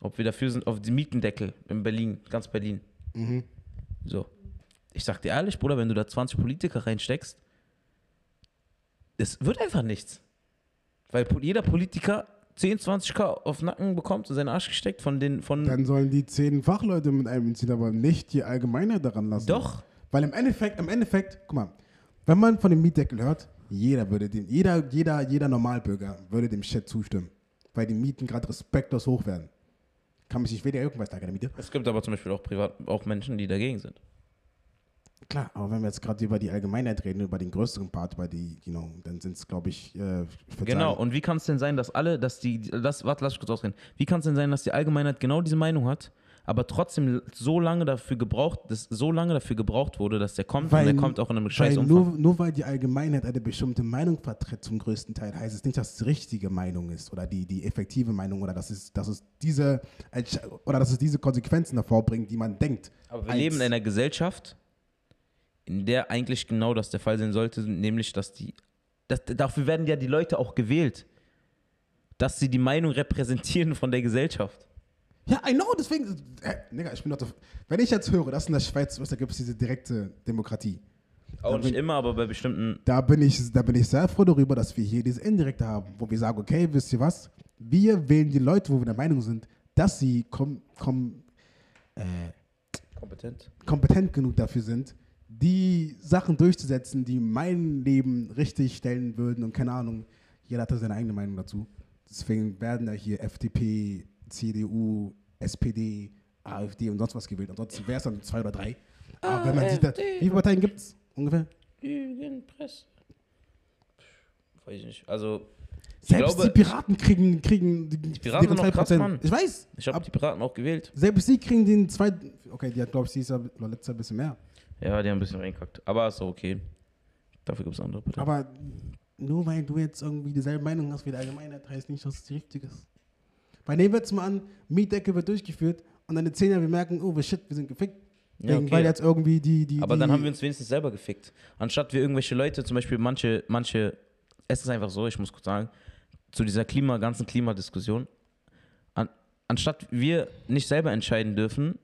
Ob wir dafür sind, auf die Mietendeckel in Berlin, ganz Berlin. Mhm. So. Ich sag dir ehrlich, Bruder, wenn du da 20 Politiker reinsteckst, es wird einfach nichts. Weil jeder Politiker 10, 20k auf Nacken bekommt und seinen Arsch gesteckt von den, von. Dann sollen die zehn Fachleute mit einbeziehen, aber nicht die Allgemeinheit daran lassen. Doch. Weil im Endeffekt, im Endeffekt, guck mal, wenn man von dem Mietdeckel hört, jeder würde dem, jeder, jeder, jeder Normalbürger würde dem Shit zustimmen. Weil die Mieten gerade respektlos hoch werden. Kann mich nicht weder irgendwas da keine Miete. Es gibt aber zum Beispiel auch privat auch Menschen, die dagegen sind. Klar, aber wenn wir jetzt gerade über die Allgemeinheit reden, über den größeren Part, über die, you know, dann sind es, glaube ich, äh, ich Genau, sagen, und wie kann es denn sein, dass alle, dass die, das, warte, lass mich kurz ausreden. Wie kann es denn sein, dass die Allgemeinheit genau diese Meinung hat, aber trotzdem so lange dafür gebraucht, dass so lange dafür gebraucht wurde, dass der kommt und der kommt auch in einem scheiß weil Umfang. nur, nur weil die Allgemeinheit eine bestimmte Meinung vertritt zum größten Teil, heißt es nicht, dass es die richtige Meinung ist oder die, die effektive Meinung oder dass es, dass es diese oder dass es diese Konsequenzen hervorbringt, die man denkt. Aber wir leben in einer Gesellschaft, in der eigentlich genau das der Fall sein sollte, nämlich, dass die, dass, dafür werden ja die Leute auch gewählt, dass sie die Meinung repräsentieren von der Gesellschaft. Ja, I know, deswegen, äh, Digga, ich bin doch, wenn ich jetzt höre, dass in der Schweiz, da gibt es diese direkte Demokratie. Auch Da nicht bin- immer, aber bei bestimmten. Da bin, ich, da bin ich sehr froh darüber, dass wir hier diese indirekte haben, wo wir sagen, okay, wisst ihr was? Wir wählen die Leute, wo wir der Meinung sind, dass sie kom, kom, äh, Kompetent. kompetent genug dafür sind, die Sachen durchzusetzen, die mein Leben richtig stellen würden und keine Ahnung, jeder hat da seine eigene Meinung dazu. Deswegen werden da hier FDP, CDU, SPD, AfD und sonst was gewählt. Ansonsten wäre es dann zwei oder drei. Aber wenn man sieht, da, wie viele Parteien gibt es ungefähr? Presse. Weiß ich nicht. Also, Selbst glaube, die Piraten kriegen, kriegen die, Piraten sind noch krass, 2%. Mann. Ich weiß. ich habe Ab- die Piraten auch gewählt. Selbst sie kriegen den zweiten. Okay, die hat, glaube ich, dieses Jahr oder letztes Jahr ein bisschen mehr. Ja, die haben ein bisschen reinkackt. Aber ist okay. Dafür gibt es andere Parteien. Aber nur weil du jetzt irgendwie dieselbe Meinung hast wie die Allgemeinheit, heißt nicht, dass es die richtige ist. Weil nehmen wir jetzt mal an, Mietdecke wird durchgeführt und dann in zehn Jahren wir merken, oh, shit, wir sind gefickt. Ja, okay. Weil jetzt irgendwie die, die Aber die, dann haben wir uns wenigstens selber gefickt. Anstatt wir irgendwelche Leute, zum Beispiel manche, manche, es ist einfach so, ich muss kurz sagen, zu dieser Klima, ganzen Klimadiskussion, an, anstatt wir nicht selber entscheiden dürfen,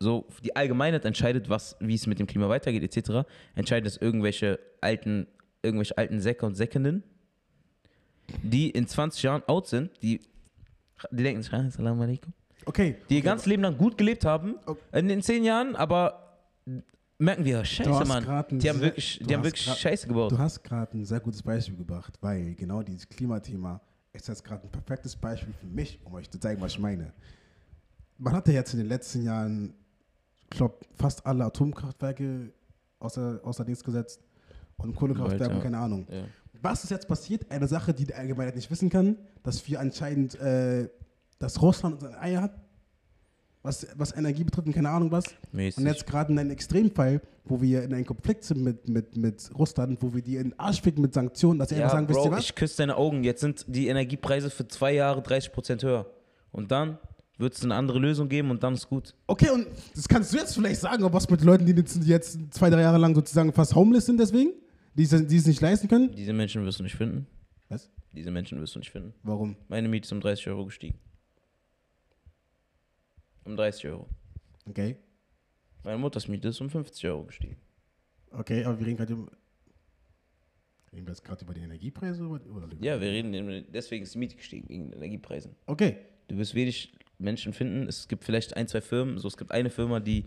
so die Allgemeinheit entscheidet, was, wie es mit dem Klima weitergeht, etc., entscheiden es irgendwelche alten, irgendwelche alten Säcke und Säckinnen, die in 20 Jahren out sind, die, die denken sich, "Ah, Salam alaikum Okay. die ihr okay. ganzes Leben lang gut gelebt haben, Okay. in den zehn Jahren, aber merken wir, scheiße, Mann, die haben wirklich, die haben wirklich grad- Scheiße gebaut. Du hast gerade ein sehr gutes Beispiel gebracht, weil genau dieses Klimathema ist jetzt gerade ein perfektes Beispiel für mich, um euch zu zeigen, was ich meine. Man hatte jetzt in den letzten Jahren, ich glaube, fast alle Atomkraftwerke außer, außer Dings gesetzt und Kohlekraftwerke, Alter. keine Ahnung. Ja. Was ist jetzt passiert? Eine Sache, die die Allgemeinheit nicht wissen kann, dass wir anscheinend, äh, dass Russland uns ein Ei hat, was, was Energie betrifft und keine Ahnung was. Mäßig. Und jetzt gerade in einem Extremfall, wo wir in einem Konflikt sind mit, mit, mit Russland, wo wir die in den Arsch ficken mit Sanktionen, dass sie ja, einfach sagen, wisst Bro, ihr was? ich küsse deine Augen. Jetzt sind die Energiepreise für zwei Jahre 30% höher. Und dann wird es eine andere Lösung geben und dann ist gut. Okay, und das kannst du jetzt vielleicht sagen, aber was mit Leuten, die jetzt, die jetzt zwei, drei Jahre lang sozusagen fast homeless sind deswegen? Die, es- die es nicht leisten können? Diese Menschen wirst du nicht finden. Was? Diese Menschen wirst du nicht finden. Warum? Meine Miete ist um 30 Euro gestiegen. Um 30 Euro. Okay. Meine Mutters Miete ist um 50 Euro gestiegen. Okay, aber wir reden gerade über. Reden wir jetzt gerade über die Energiepreise? Oder, oder Ja, wir reden, deswegen ist die Miete gestiegen, wegen den Energiepreisen. Okay. Du wirst wenig Menschen finden. Es gibt vielleicht ein, zwei Firmen. So, es gibt eine Firma, die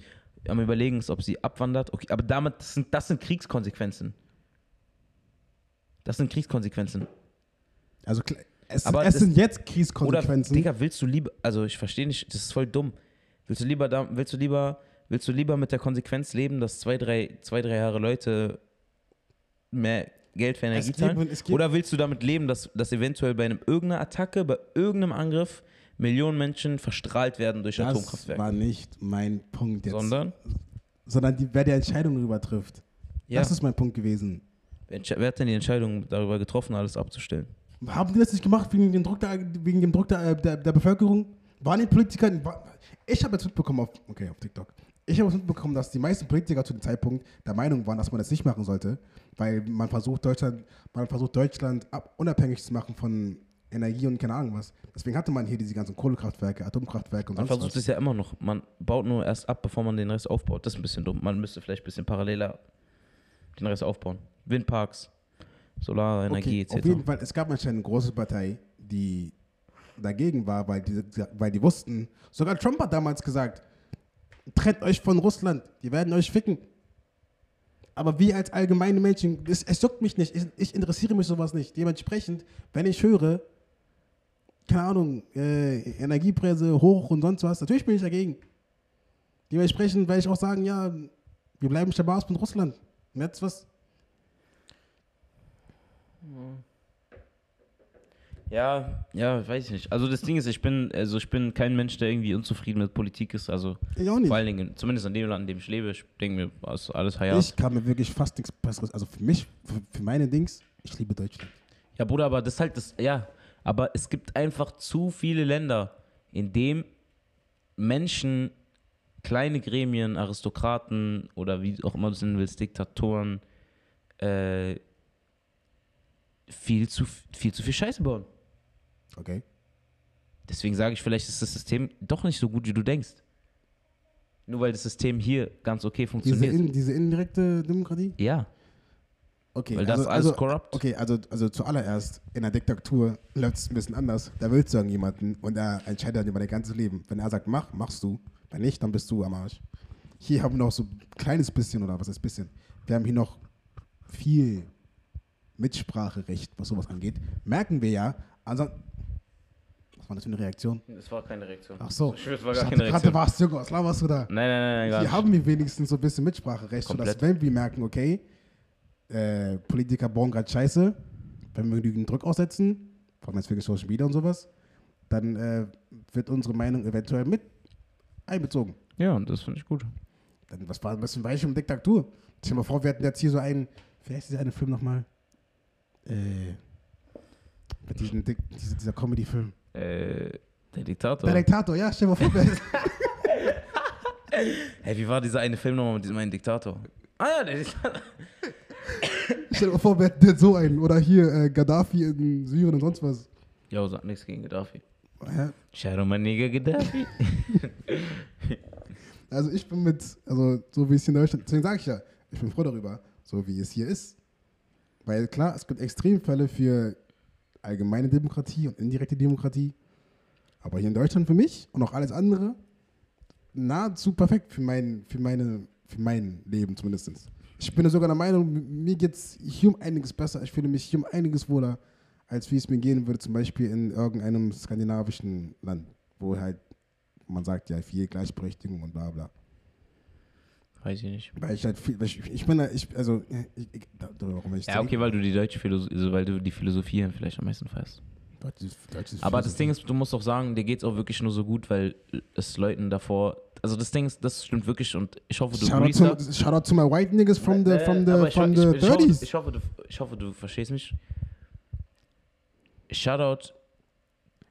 am überlegen ist, ob sie abwandert. Okay, aber damit das sind das sind Kriegskonsequenzen. Das sind Kriegskonsequenzen. Also es, Aber es das- sind jetzt Oder Kriegskonsequenzen. Digga, willst du lieber, also ich verstehe nicht, das ist voll dumm. Willst du lieber willst du lieber, willst du lieber mit der Konsequenz leben, dass zwei, drei, zwei, drei Jahre Leute mehr Geld für Energie zahlen? es Oder willst du damit leben, dass, dass eventuell bei einem irgendeiner Attacke, bei irgendeinem Angriff Millionen Menschen verstrahlt werden durch das Atomkraftwerke? war nicht mein Punkt jetzt. Sondern? Sondern die, wer die Entscheidung darüber trifft. Ja. Das ist mein Punkt gewesen. Wer hat denn die Entscheidung darüber getroffen, alles abzustellen? Haben die das nicht gemacht wegen dem Druck der, wegen dem Druck der, der, der Bevölkerung? Waren die Politiker. War, ich habe jetzt mitbekommen auf, okay, auf TikTok. Ich habe mitbekommen, dass die meisten Politiker zu dem Zeitpunkt der Meinung waren, dass man das nicht machen sollte, weil man versucht Deutschland, man versucht Deutschland ab, unabhängig zu machen von Energie und keine Ahnung was. Deswegen hatte man hier diese ganzen Kohlekraftwerke, Atomkraftwerke und Man versucht was. es ja immer noch. Man baut nur erst ab, bevor man den Rest aufbaut. Das ist ein bisschen dumm. Man müsste vielleicht ein bisschen paralleler den Rest aufbauen. Windparks, Solarenergie Okay, auf etc. jeden Fall, es gab anscheinend eine große Partei, die dagegen war, weil die, weil die wussten, sogar Trump hat damals gesagt, trennt euch von Russland, die werden euch ficken. Aber wir als allgemeine Menschen, es, es juckt mich nicht, ich, ich interessiere mich sowas nicht. Dementsprechend, wenn ich höre, keine Ahnung, äh, Energiepreise hoch und sonst was, natürlich bin ich dagegen. Dementsprechend werde ich auch sagen, ja, wir bleiben Shabazz mit Russland. Und jetzt was? Ja, ja, weiß ich nicht. Also das Ding ist, ich bin, also ich bin kein Mensch, der irgendwie unzufrieden mit Politik ist. Also Ich auch nicht. vor allen Dingen, zumindest in dem Land, in dem ich lebe, ich denke mir, was alles Hayat. Ich kann mir wirklich fast nichts Besseres, also für mich, für, für meine Dings, ich liebe Deutschland. Ja, Bruder, aber das ist halt das, ja, aber es gibt einfach zu viele Länder, in dem Menschen, kleine Gremien, Aristokraten oder wie auch immer du es nennen willst, Diktatoren, äh, viel zu, viel zu viel Scheiße bauen. Okay. Deswegen sage ich, vielleicht ist das System doch nicht so gut, wie du denkst. Nur weil das System hier ganz okay Diese, funktioniert. in, diese indirekte Demokratie? ja, Okay. weil das also, alles also, korrupt. Okay, also, also zuallererst, in der Diktatur läuft es ein bisschen anders. Da willst du irgendjemanden und er entscheidet dann über dein ganzes Leben. Wenn er sagt, mach, machst du. Wenn nicht, dann bist du am Arsch. Hier haben wir noch so ein kleines bisschen, oder was ist bisschen? Wir haben hier noch viel Mitspracherecht, was sowas angeht. Merken wir ja. Also, was war das für eine Reaktion? Das war keine Reaktion. Ach so. Ich es war Ich gar dachte keine gerade, du Reaktion. warst jung, was laberst du da? Nein, nein, nein, nein, gar Hier nicht. haben wir wenigstens so ein bisschen Mitspracherecht, sodass Komplett. wenn wir merken, okay, äh, Politiker bauen gerade Scheiße, wenn wir genügend Druck aussetzen, vor allem jetzt wegen Social Media und sowas, dann äh, wird unsere Meinung eventuell mit einbezogen. Ja, und das finde ich gut. Dann, was war ein bisschen weich um Diktatur? Stell dir mal vor, wir hätten jetzt hier so einen, wie heißt dieser eine Film nochmal? Äh, mit diesem, Dik- diese, dieser Comedy-Film. Äh, Der Diktator. Der Diktator, ja, stell mal vor, Hey, wie war dieser eine Film nochmal mit diesem einen Diktator? Ah ja, der Diktator. stell dir mal vor, wer hat so einen? Oder hier äh, Gaddafi in Syrien und sonst was. Jo, sag nichts gegen Gaddafi. Hä? Shadow mein Nigger Gaddafi. Also ich bin mit, also so wie es hier in Deutschland, deswegen sage ich ja, ich bin froh darüber, so wie es hier ist. Weil klar, es gibt Extremfälle für allgemeine Demokratie und indirekte Demokratie. Aber hier in Deutschland für mich und auch alles andere nahezu perfekt für mein, für meine, für mein Leben zumindest. Ich bin sogar der Meinung, mir geht es hier um einiges besser. Ich fühle mich hier um einiges wohler, als wie es mir gehen würde, zum Beispiel in irgendeinem skandinavischen Land, wo halt man sagt ja viel Gleichberechtigung und bla bla. Weiß ich nicht. Weil ich halt viel, ich, ich bin da, ich, also, ich, ich, warum ich Ja, okay, weil du die deutsche Philosophie, also weil du die Philosophie vielleicht am meisten feierst. Aber das. Ding ist, du musst auch sagen, dir geht's auch wirklich nur so gut, weil es Leuten davor. Also das Ding ist, das stimmt wirklich und ich hoffe, du Shout out, to, shout out to my white niggas from the, Äh, from the, from the ich, ich, hoffe, 30s. ich, hoffe, du, ich hoffe, du verstehst mich. Shoutout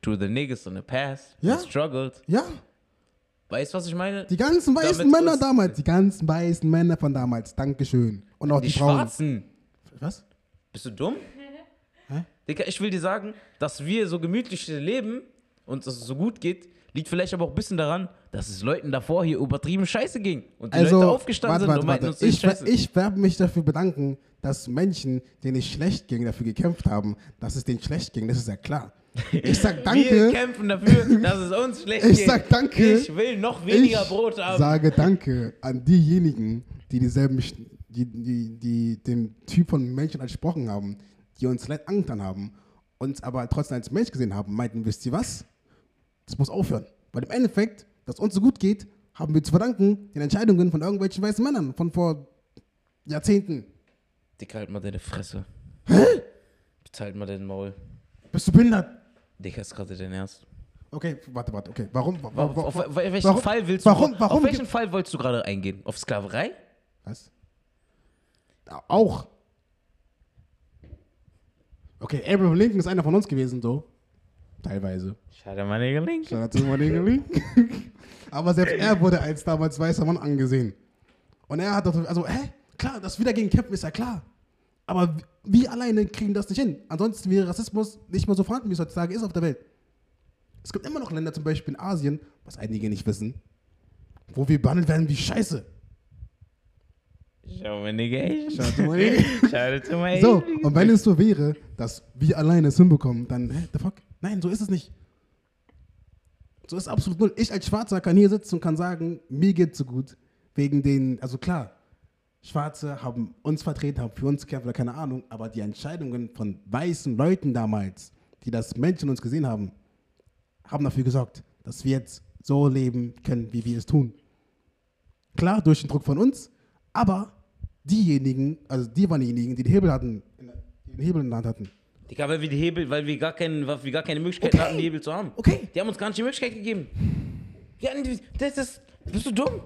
to the niggas in the past who struggled. ja, Weißt du, was ich meine? die ganzen weißen Damit Männer damals, die ganzen weißen Männer von damals, Dankeschön. Und auch die, die Frauen. Schwarzen. Was? Bist du dumm? Hä? Digga, ich will dir sagen, dass wir so gemütlich leben und dass es so gut geht, liegt vielleicht aber auch ein bisschen daran, dass es Leuten davor hier übertrieben scheiße ging. Und die Also, Leute aufgestanden warte, sind warte, und meinten warte. uns Ich, scheiße. ich werde mich dafür bedanken, dass Menschen, denen es schlecht ging, dafür gekämpft haben, dass es denen schlecht ging. Das ist ja klar. Ich sag Wir danke. kämpfen dafür, dass es uns schlecht Ich geht. sag danke. Ich will noch weniger ich Brot haben. sage danke an diejenigen, die dieselben, die, die, die den Typ von Menschen entsprochen haben, die uns leid angetan haben, uns aber trotzdem als Mensch gesehen haben, meinten, wisst ihr was? Das muss aufhören. Weil im Endeffekt, dass uns so gut geht, haben wir zu verdanken den Entscheidungen von irgendwelchen weißen Männern von vor Jahrzehnten. Dicker, halt mal deine Fresse. Hä? Bezahlt mal den Maul. Bist du behindert? Dicker, ist gerade dein Ernst. Okay, warte, warte, okay. Warum? wa- Auf, wa- auf, wa- auf welchen warum- Fall willst warum- du warum auf welchen Fall wolltest du gerade eingehen? Auf Sklaverei? Was? Auch. Okay, Abraham Lincoln ist einer von uns gewesen, so. Teilweise. Schade, meine out to my nigga Lincoln. Aber selbst er wurde als damals weißer Mann angesehen. Und er hat doch, also, hä? Klar, das wieder gegen kämpfen ist ja klar. Aber wir alleine kriegen das nicht hin. Ansonsten wäre Rassismus nicht mehr so vorhanden, wie es heutzutage ist auf der Welt. Es gibt immer noch Länder, zum Beispiel in Asien, was einige nicht wissen, wo wir behandelt werden wie Scheiße. Schau, my nigga. Schade zu meinen So, und wenn es so wäre, dass wir alleine es hinbekommen, dann, hä, the fuck? Nein, so ist es nicht. So ist absolut null. Ich als Schwarzer kann hier sitzen und kann sagen, mir geht's so gut. Wegen den, also klar, Schwarze haben uns vertreten, haben für uns gekämpft oder keine Ahnung, aber die Entscheidungen von weißen Leuten damals, die das Menschen uns gesehen haben, haben dafür gesorgt, dass wir jetzt so leben können, wie wir es tun. Klar, durch den Druck von uns, aber diejenigen, also die waren diejenigen, die den Hebel hatten, den Hebel in der Hand hatten. Digga, weil wir die Hebel, weil wir gar, keinen, weil wir gar keine Möglichkeiten Okay. hatten, die Hebel zu haben. Okay. Die haben uns gar nicht die Möglichkeit gegeben. Die, das ist, bist du dumm?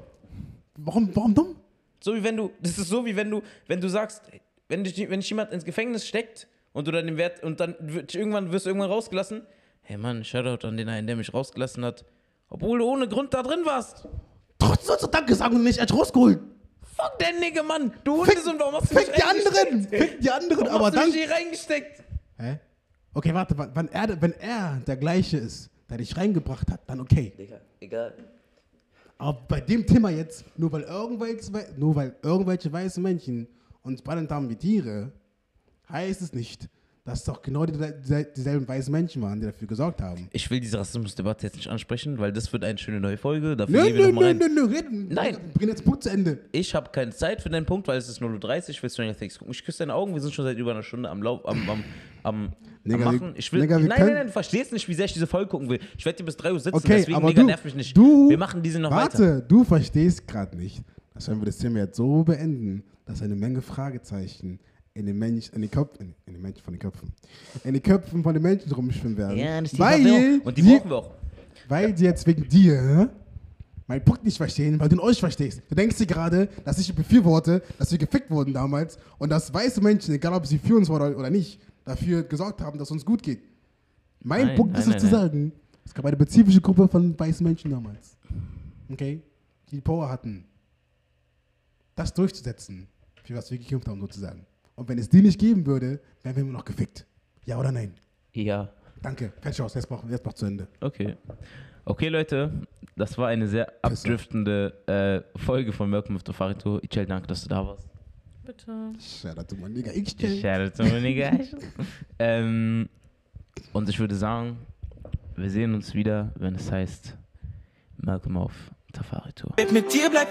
Warum, warum dumm? So wie wenn du, das ist so wie wenn du, wenn du sagst, wenn dich, wenn dich jemand ins Gefängnis steckt und du dann den Wert und dann wird, irgendwann wirst du irgendwann rausgelassen. Hey Mann, Shoutout an den einen, der mich rausgelassen hat, obwohl du ohne Grund da drin warst. Trotzdem sollst du Danke sagen und nicht als rausgeholt. Fuck der Nigga, Mann. Du Fick, Hundesohn, warum hast du fick mich die anderen, fick die anderen, Warum aber hast du mich hier reingesteckt? Hä? Okay, warte, wann er, wenn er der gleiche ist, der dich reingebracht hat, dann okay. Digga, egal. Aber bei dem Thema jetzt, nur weil irgendwelche, nur weil irgendwelche weiße Menschen uns behandelt haben wie Tiere, heißt es nicht, dass doch genau die, die, dieselben weißen Menschen waren, die dafür gesorgt haben. Ich will diese Rassismusdebatte jetzt nicht ansprechen, weil das wird eine schöne neue Folge. Dafür Nö, nö, nö, nö, nö, reden. Nein. Bring jetzt Punkt zu Ende. Ich habe keine Zeit für deinen Punkt, weil es ist 0.30 Uhr. Ich will Stranger Things gucken. Ich küsse deine Augen. Wir sind schon seit über einer Stunde am Lauf, am, am, am, Nigga, am machen. Ich will, Nigga, nein, können- nein, nein, du verstehst nicht, wie sehr ich diese Folge gucken will. Ich werde hier bis 3 Uhr sitzen, Okay, deswegen, aber Nigga, du, nerv mich nicht. du, wir machen diese noch warte, weiter. du verstehst gerade nicht, dass wenn wir das Thema jetzt so beenden, dass eine Menge Fragezeichen in den Menschen, in den Köpfen, in den Menschen von den Köpfen, in den Köpfen von den Menschen rumschwimmen werden. Ja, das die weil. Und die brauchen wir auch. weil sie jetzt wegen dir meinen Punkt nicht verstehen, weil du ihn euch verstehst. Du denkst dir gerade, dass ich befürworte, dass wir gefickt wurden damals und dass weiße Menschen, egal ob sie für uns waren oder nicht, dafür gesorgt haben, dass uns gut geht. Mein Nein, Punkt nein, ist es nein, zu sagen, Es gab eine spezifische Gruppe von weißen Menschen damals. Okay? Die die Power hatten, das durchzusetzen, für was wir gekämpft haben, sozusagen. Und wenn es die nicht geben würde, wären wir immer noch gefickt. Ja oder nein? Ja. Danke. Fertig aus. Jetzt mach, jetzt mach zu Ende. Okay. Okay, Leute, das war eine sehr abdriftende äh, Folge von Welcome of the Farito. Ich danke, dass du da warst. Bitte. Shout out to my nigga. Ich stell. Shout out to my nigga. ähm, und ich würde sagen, wir sehen uns wieder, wenn es heißt Malcolm auf Tafari Tour. Mit dir bleibt die